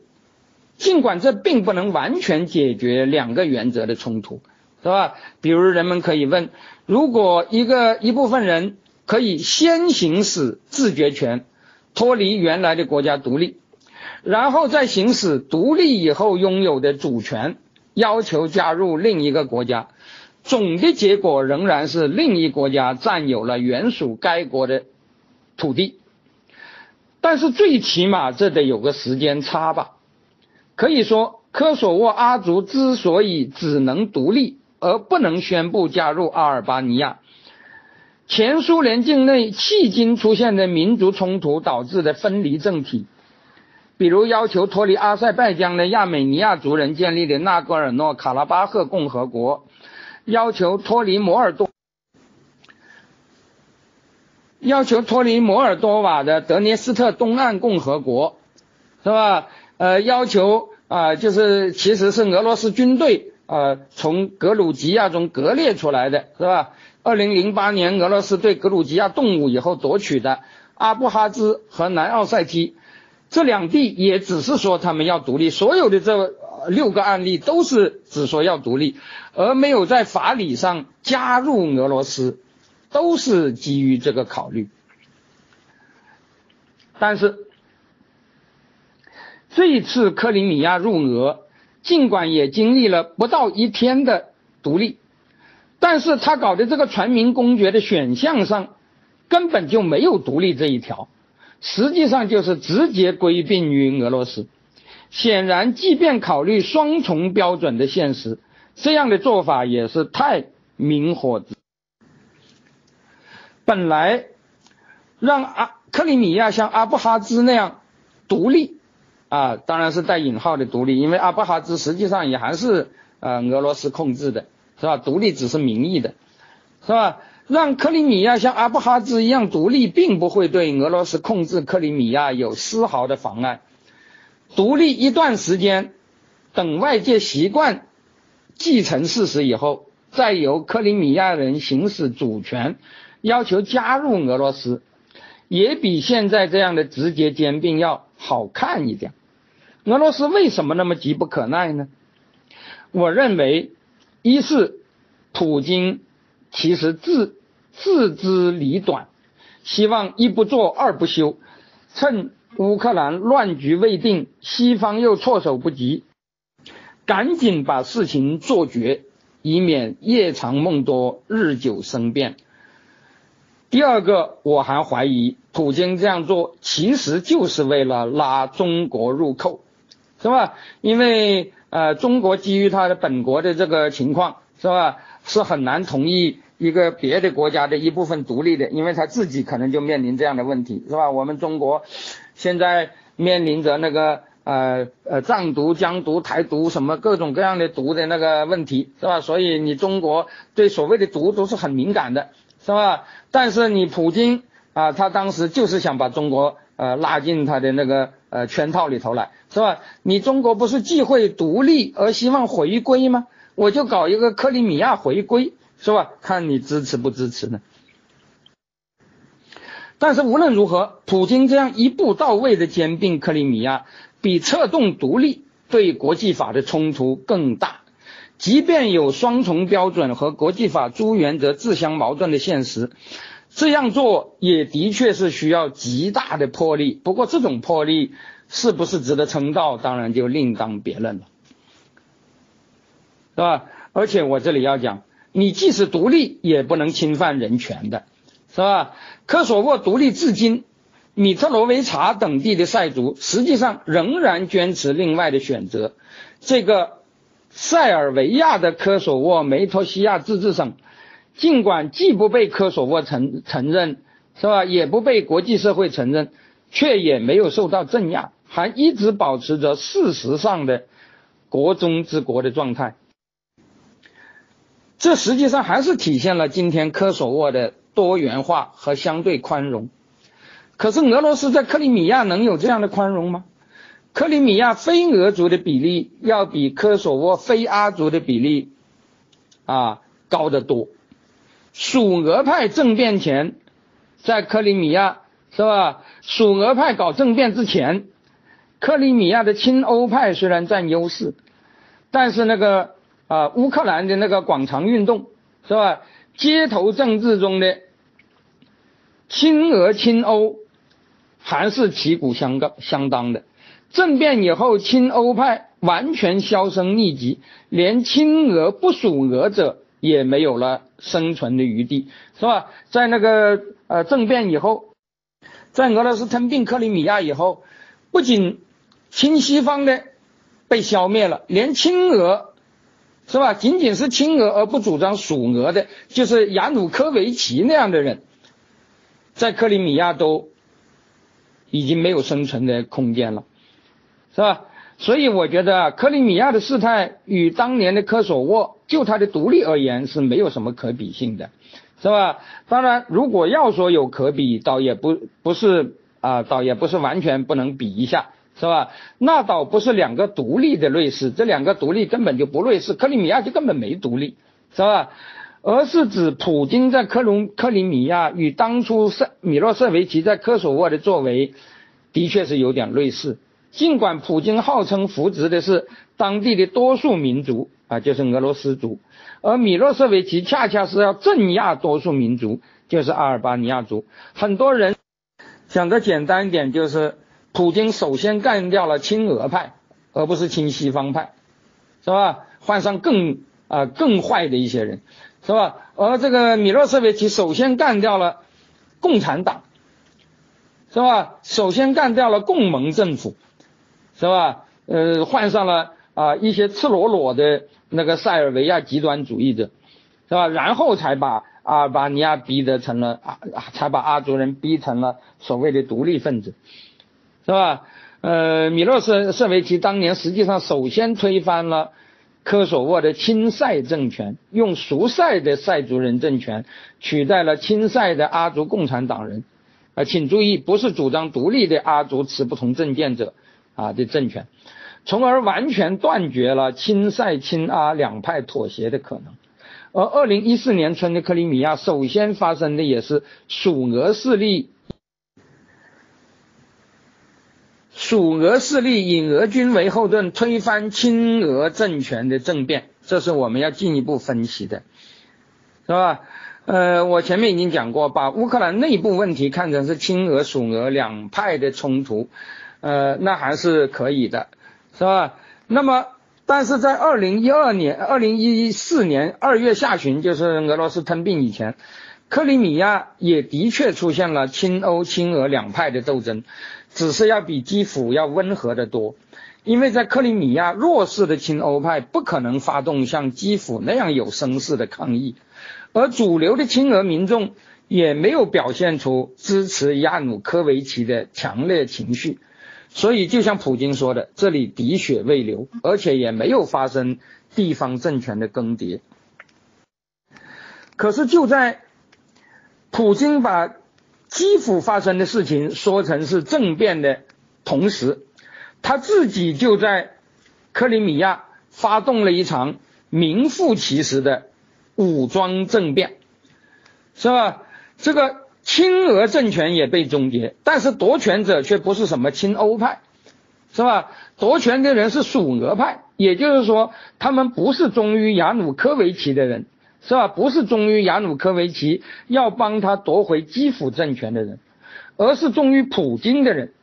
尽管这并不能完全解决两个原则的冲突，是吧？比如人们可以问：如果一个一部分人可以先行使自决权，脱离原来的国家独立，然后再行使独立以后拥有的主权，要求加入另一个国家，总的结果仍然是另一国家占有了原属该国的土地，但是最起码这得有个时间差吧？可以说，科索沃阿族之所以只能独立而不能宣布加入阿尔巴尼亚，前苏联境内迄今出现的民族冲突导致的分离政体，比如要求脱离阿塞拜疆的亚美尼亚族人建立的纳戈尔诺卡拉巴赫共和国，要求脱离摩尔多，要求脱离摩尔多瓦的德涅斯特东岸共和国，是吧？呃，要求。啊，就是其实是俄罗斯军队啊从格鲁吉亚中割裂出来的，是吧？二零零八年俄罗斯对格鲁吉亚动武以后夺取的阿布哈兹和南奥塞梯这两地，也只是说他们要独立。所有的这六个案例都是只说要独立，而没有在法理上加入俄罗斯，都是基于这个考虑。但是。这一次克里米亚入俄，尽管也经历了不到一天的独立，但是他搞的这个全民公决的选项上，根本就没有独立这一条，实际上就是直接归并于俄罗斯。显然，即便考虑双重标准的现实，这样的做法也是太明火子。本来让阿克里米亚像阿布哈兹那样独立。啊，当然是带引号的独立，因为阿布哈兹实际上也还是呃俄罗斯控制的，是吧？独立只是名义的，是吧？让克里米亚像阿布哈兹一样独立，并不会对俄罗斯控制克里米亚有丝毫的妨碍。独立一段时间，等外界习惯继承事实以后，再由克里米亚人行使主权，要求加入俄罗斯，也比现在这样的直接兼并要好看一点。俄罗斯为什么那么急不可耐呢？我认为，一是普京其实自自知理短，希望一不做二不休，趁乌克兰乱局未定，西方又措手不及，赶紧把事情做绝，以免夜长梦多，日久生变。第二个，我还怀疑普京这样做其实就是为了拉中国入扣。是吧？因为呃，中国基于他的本国的这个情况，是吧？是很难同意一个别的国家的一部分独立的，因为他自己可能就面临这样的问题，是吧？我们中国现在面临着那个呃呃藏独、疆独、台独什么各种各样的独的那个问题，是吧？所以你中国对所谓的独都是很敏感的，是吧？但是你普京啊，他当时就是想把中国呃拉进他的那个呃圈套里头来，是吧？你中国不是既会独立而希望回归吗？我就搞一个克里米亚回归。是吧？看你支持不支持呢？但是无论如何，普京这样一步到位的兼并克里米亚，比策动独立对国际法的冲突更大。即便有双重标准和国际法诸原则自相矛盾的现实，这样做也的确是需要极大的魄力。不过，这种魄力是不是值得称道，当然就另当别论了，是吧？而且我这里要讲。你即使独立，也不能侵犯人权的，是吧？科索沃独立至今，米特罗维察等地的塞族实际上仍然坚持另外的选择。这个塞尔维亚的科索沃梅托西亚自治省，尽管既不被科索沃承承认，是吧？也不被国际社会承认，却也没有受到镇压，还一直保持着事实上的国中之国的状态。这实际上还是体现了今天科索沃的多元化和相对宽容。可是俄罗斯在克里米亚能有这样的宽容吗？克里米亚非俄族的比例要比科索沃非阿族的比例啊高得多。属俄派政变前，在克里米亚是吧？属俄派搞政变之前，克里米亚的亲欧派虽然占优势，但是那个。啊，乌克兰的那个广场运动是吧？街头政治中的亲俄亲欧还是旗鼓相当相当的。政变以后，亲欧派完全销声匿迹，连亲俄不属俄者也没有了生存的余地，是吧？在那个呃政变以后，在俄罗斯吞并克里米亚以后，不仅亲西方的被消灭了，连亲俄。是吧？仅仅是亲俄而不主张属俄的，就是亚努科维奇那样的人，在克里米亚都已经没有生存的空间了，是吧？所以我觉得克里米亚的事态与当年的科索沃就它的独立而言是没有什么可比性的，是吧？当然，如果要说有可比，倒也不不是啊，倒也不是完全不能比一下。是吧？那倒不是两个独立的瑞士，这两个独立根本就不瑞士，克里米亚就根本没独立，是吧？而是指普京在克隆克里米亚与当初塞米洛舍维奇在科索沃的作为，的确是有点类似。尽管普京号称扶植的是当地的多数民族啊，就是俄罗斯族，而米洛舍维奇恰恰是要镇压多数民族，就是阿尔巴尼亚族。很多人讲的简单一点就是。普京首先干掉了亲俄派，而不是亲西方派，是吧？换上更啊更坏的一些人，是吧？而这个米洛舍维奇首先干掉了共产党，是吧？首先干掉了共盟政府，是吧？呃，换上了啊一些赤裸裸的那个塞尔维亚极端主义者，是吧？然后才把阿尔巴尼亚逼得成了啊，才把阿族人逼成了所谓的独立分子。是吧？呃，米洛舍舍维奇当年实际上首先推翻了科索沃的亲塞政权，用熟塞的塞族人政权取代了亲塞的阿族共产党人。啊，请注意，不是主张独立的阿族持不同政见者啊的政权，从而完全断绝了亲塞亲阿两派妥协的可能。而二零一四年春的克里米亚首先发生的也是属俄势力。属俄势力以俄军为后盾推翻亲俄政权的政变，这是我们要进一步分析的，是吧？呃，我前面已经讲过，把乌克兰内部问题看成是亲俄属俄两派的冲突，呃，那还是可以的，是吧？那么，但是在二零一二年、二零一四年二月下旬，就是俄罗斯吞并以前，克里米亚也的确出现了亲欧亲俄两派的斗争。只是要比基辅要温和的多，因为在克里米亚，弱势的亲欧派不可能发动像基辅那样有声势的抗议，而主流的亲俄民众也没有表现出支持亚努科维奇的强烈情绪，所以就像普京说的，这里滴血未流，而且也没有发生地方政权的更迭。可是就在普京把基辅发生的事情说成是政变的同时，他自己就在克里米亚发动了一场名副其实的武装政变，是吧？这个亲俄政权也被终结，但是夺权者却不是什么亲欧派，是吧？夺权的人是属俄派，也就是说，他们不是忠于亚努科维奇的人。是吧？不是忠于亚努科维奇要帮他夺回基辅政权的人，而是忠于普京的人，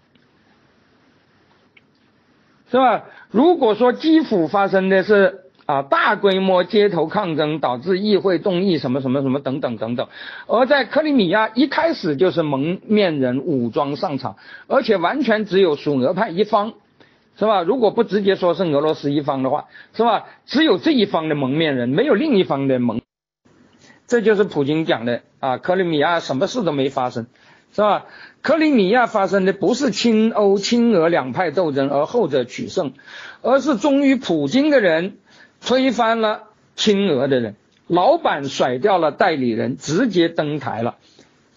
是吧？如果说基辅发生的是啊大规模街头抗争，导致议会动议什么什么什么等等等等，而在克里米亚一开始就是蒙面人武装上场，而且完全只有属俄派一方。是吧？如果不直接说是俄罗斯一方的话，是吧？只有这一方的蒙面人，没有另一方的蒙。这就是普京讲的啊，克里米亚什么事都没发生，是吧？克里米亚发生的不是亲欧亲俄两派斗争，而后者取胜，而是忠于普京的人推翻了亲俄的人，老板甩掉了代理人，直接登台了，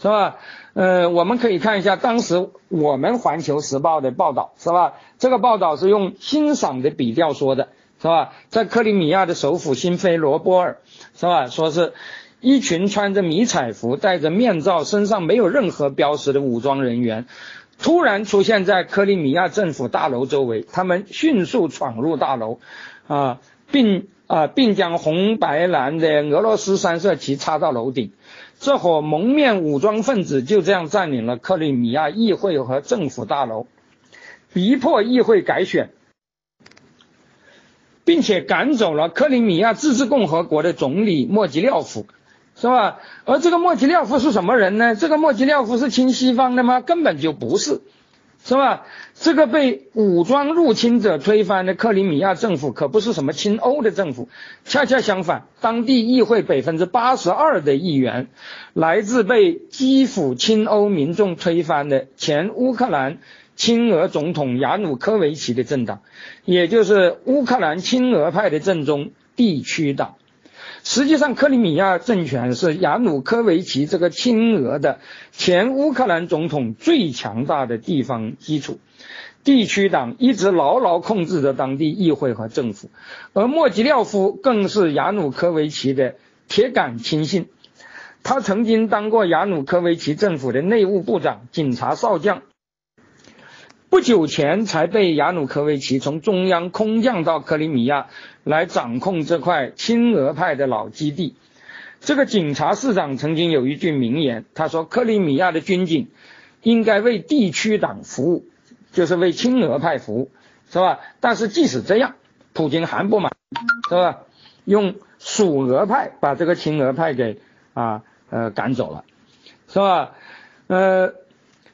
是吧？呃，我们可以看一下当时我们环球时报的报道，是吧？这个报道是用欣赏的笔调说的，是吧？在克里米亚的首府新菲罗波尔，是吧？说是一群穿着迷彩服、戴着面罩、身上没有任何标识的武装人员，突然出现在克里米亚政府大楼周围，他们迅速闯入大楼，啊，并啊，并将红白蓝的俄罗斯三色旗插到楼顶。这伙蒙面武装分子就这样占领了克里米亚议会和政府大楼，逼迫议会改选，并且赶走了克里米亚自治共和国的总理莫吉廖夫，是吧？而这个莫吉廖夫是什么人呢？这个莫吉廖夫是亲西方的吗？根本就不是。是吧？这个被武装入侵者推翻的克里米亚政府可不是什么亲欧的政府，恰恰相反，当地议会百分之八十二的议员来自被基辅亲欧民众推翻的前乌克兰亲俄总统亚努科维奇的政党，也就是乌克兰亲俄派的正宗地区党。实际上，克里米亚政权是亚努科维奇这个亲俄的前乌克兰总统最强大的地方基础。地区党一直牢牢控制着当地议会和政府，而莫吉廖夫更是亚努科维奇的铁杆亲信。他曾经当过亚努科维奇政府的内务部长、警察少将。不久前才被亚努科维奇从中央空降到克里米亚来掌控这块亲俄派的老基地。这个警察市长曾经有一句名言，他说：“克里米亚的军警应该为地区党服务，就是为亲俄派服务，是吧？”但是即使这样，普京还不满，是吧？用属俄派把这个亲俄派给啊呃赶走了，是吧？呃。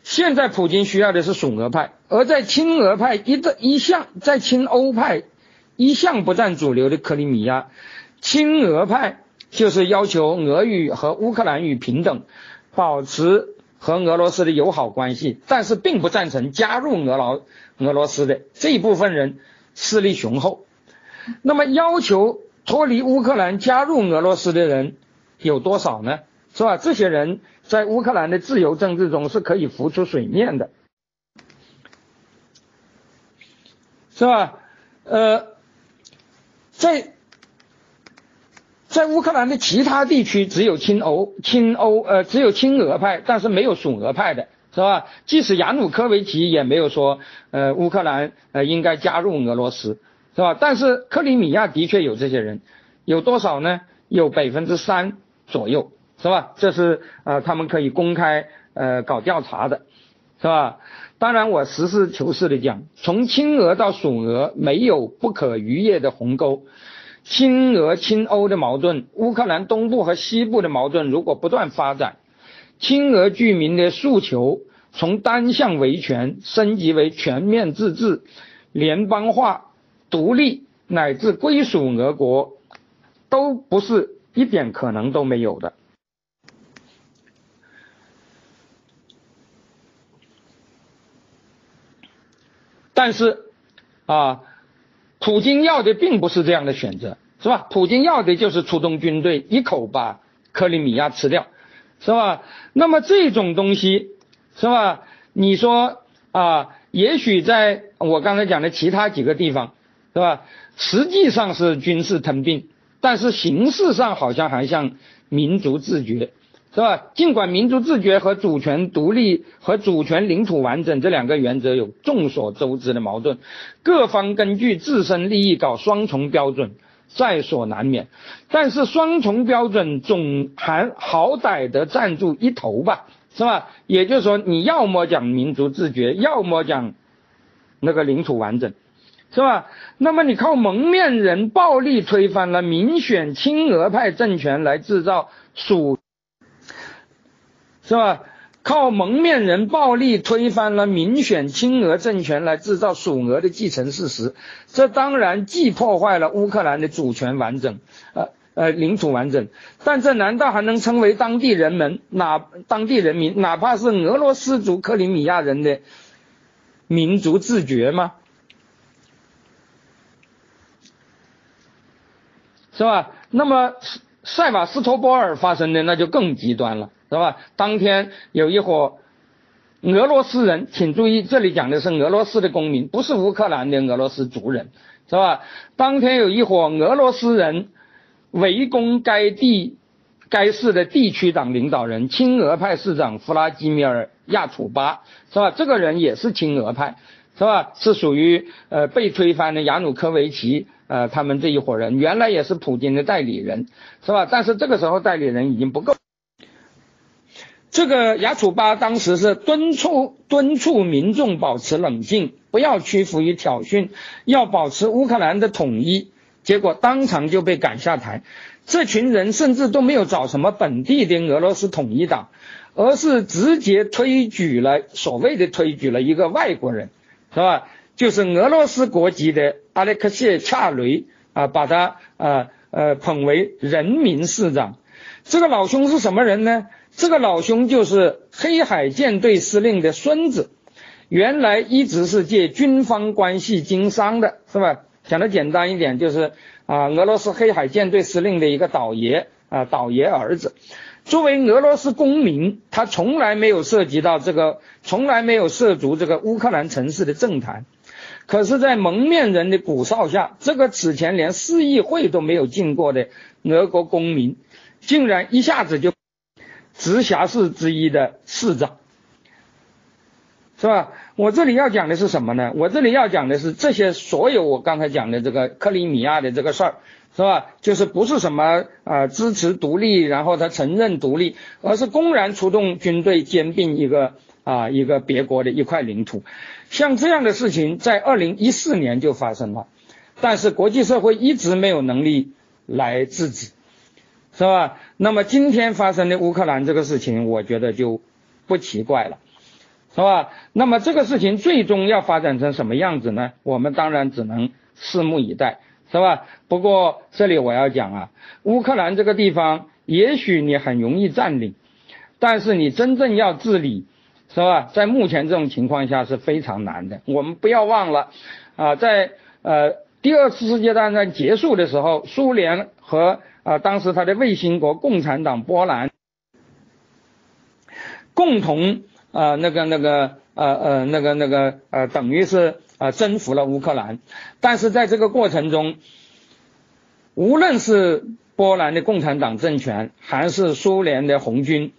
现在普京需要的是属俄派，而在亲俄派一的一向在亲欧派一向不占主流的克里米亚，亲俄派就是要求俄语和乌克兰语平等，保持和俄罗斯的友好关系，但是并不赞成加入俄罗俄罗斯的这一部分人势力雄厚。那么要求脱离乌克兰加入俄罗斯的人有多少呢？是吧？这些人。在乌克兰的自由政治中是可以浮出水面的，是吧？呃，在在乌克兰的其他地区，只有亲欧、亲欧呃，只有亲俄派，但是没有属俄派的，是吧？即使亚努科维奇也没有说，呃，乌克兰呃应该加入俄罗斯，是吧？但是克里米亚的确有这些人，有多少呢？有百分之三左右。是吧？这是呃，他们可以公开呃搞调查的，是吧？当然，我实事求是的讲，从亲俄到属俄没有不可逾越的鸿沟。亲俄亲欧的矛盾，乌克兰东部和西部的矛盾如果不断发展，亲俄居民的诉求从单向维权升级为全面自治，联邦化、独立乃至归属俄国，都不是一点可能都没有的。但是，啊，普京要的并不是这样的选择，是吧？普京要的就是出动军队，一口把克里米亚吃掉，是吧？那么这种东西，是吧？你说啊，也许在我刚才讲的其他几个地方，是吧？实际上是军事吞并，但是形式上好像还像民族自觉。是吧？尽管民族自决和主权独立和主权领土完整这两个原则有众所周知的矛盾，各方根据自身利益搞双重标准在所难免。但是双重标准总还好歹得站住一头吧，是吧？也就是说，你要么讲民族自决，要么讲那个领土完整，是吧？那么你靠蒙面人暴力推翻了民选亲俄派政权来制造属。是吧？靠蒙面人暴力推翻了民选亲俄政权来制造属俄的继承事实，这当然既破坏了乌克兰的主权完整，呃呃领土完整，但这难道还能称为当地人们哪当地人民哪怕是俄罗斯族克里米亚人的民族自觉吗？是吧？那么塞瓦斯托波尔发生的那就更极端了。是吧？当天有一伙俄罗斯人，请注意，这里讲的是俄罗斯的公民，不是乌克兰的俄罗斯族人，是吧？当天有一伙俄罗斯人围攻该地该市的地区党领导人亲俄派市长弗拉基米尔亚楚巴，是吧？这个人也是亲俄派，是吧？是属于呃被推翻的亚努科维奇呃他们这一伙人，原来也是普京的代理人，是吧？但是这个时候代理人已经不够。这个雅楚巴当时是敦促敦促民众保持冷静，不要屈服于挑衅，要保持乌克兰的统一。结果当场就被赶下台。这群人甚至都没有找什么本地的俄罗斯统一党，而是直接推举了所谓的推举了一个外国人，是吧？就是俄罗斯国籍的阿列克谢恰雷啊，把他呃呃捧为人民市长。这个老兄是什么人呢？这个老兄就是黑海舰队司令的孙子，原来一直是借军方关系经商的，是吧？讲的简单一点，就是啊，俄罗斯黑海舰队司令的一个倒爷啊，倒爷儿子。作为俄罗斯公民，他从来没有涉及到这个，从来没有涉足这个乌克兰城市的政坛。可是，在蒙面人的鼓噪下，这个此前连市议会都没有进过的俄国公民，竟然一下子就。直辖市之一的市长，是吧？我这里要讲的是什么呢？我这里要讲的是这些所有我刚才讲的这个克里米亚的这个事儿，是吧？就是不是什么啊支持独立，然后他承认独立，而是公然出动军队兼并一个啊一个别国的一块领土。像这样的事情在二零一四年就发生了，但是国际社会一直没有能力来制止。是吧？那么今天发生的乌克兰这个事情，我觉得就不奇怪了，是吧？那么这个事情最终要发展成什么样子呢？我们当然只能拭目以待，是吧？不过这里我要讲啊，乌克兰这个地方，也许你很容易占领，但是你真正要治理，是吧？在目前这种情况下是非常难的。我们不要忘了啊，在呃第二次世界大战结束的时候，苏联和啊，当时他的卫星国共产党波兰共同啊那个那个呃呃那个那个呃等于是啊征服了乌克兰，但是在这个过程中，无论是波兰的共产党政权还是苏联的红军，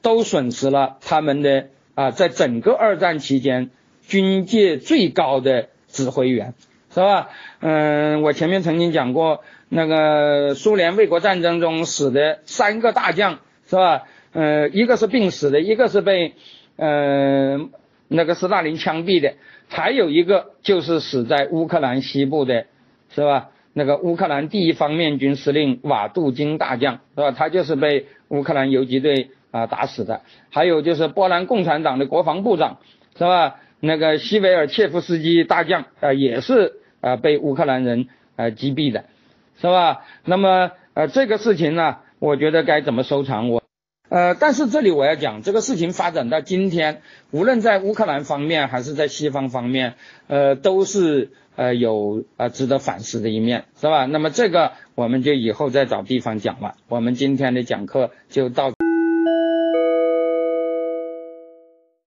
都损失了他们的啊在整个二战期间军界最高的指挥员，是吧？嗯，我前面曾经讲过。那个苏联卫国战争中死的三个大将是吧？呃，一个是病死的，一个是被呃那个斯大林枪毙的，还有一个就是死在乌克兰西部的，是吧？那个乌克兰第一方面军司令瓦杜金大将是吧？他就是被乌克兰游击队啊打死的。还有就是波兰共产党的国防部长是吧？那个西维尔切夫斯基大将啊，也是啊被乌克兰人啊击毙的，是吧？那么呃这个事情呢，我觉得该怎么收场？我呃，但是这里我要讲，这个事情发展到今天，无论在乌克兰方面还是在西方方面，呃，都是呃有呃值得反思的一面，是吧？那么这个我们就以后再找地方讲了。我们今天的讲课就到。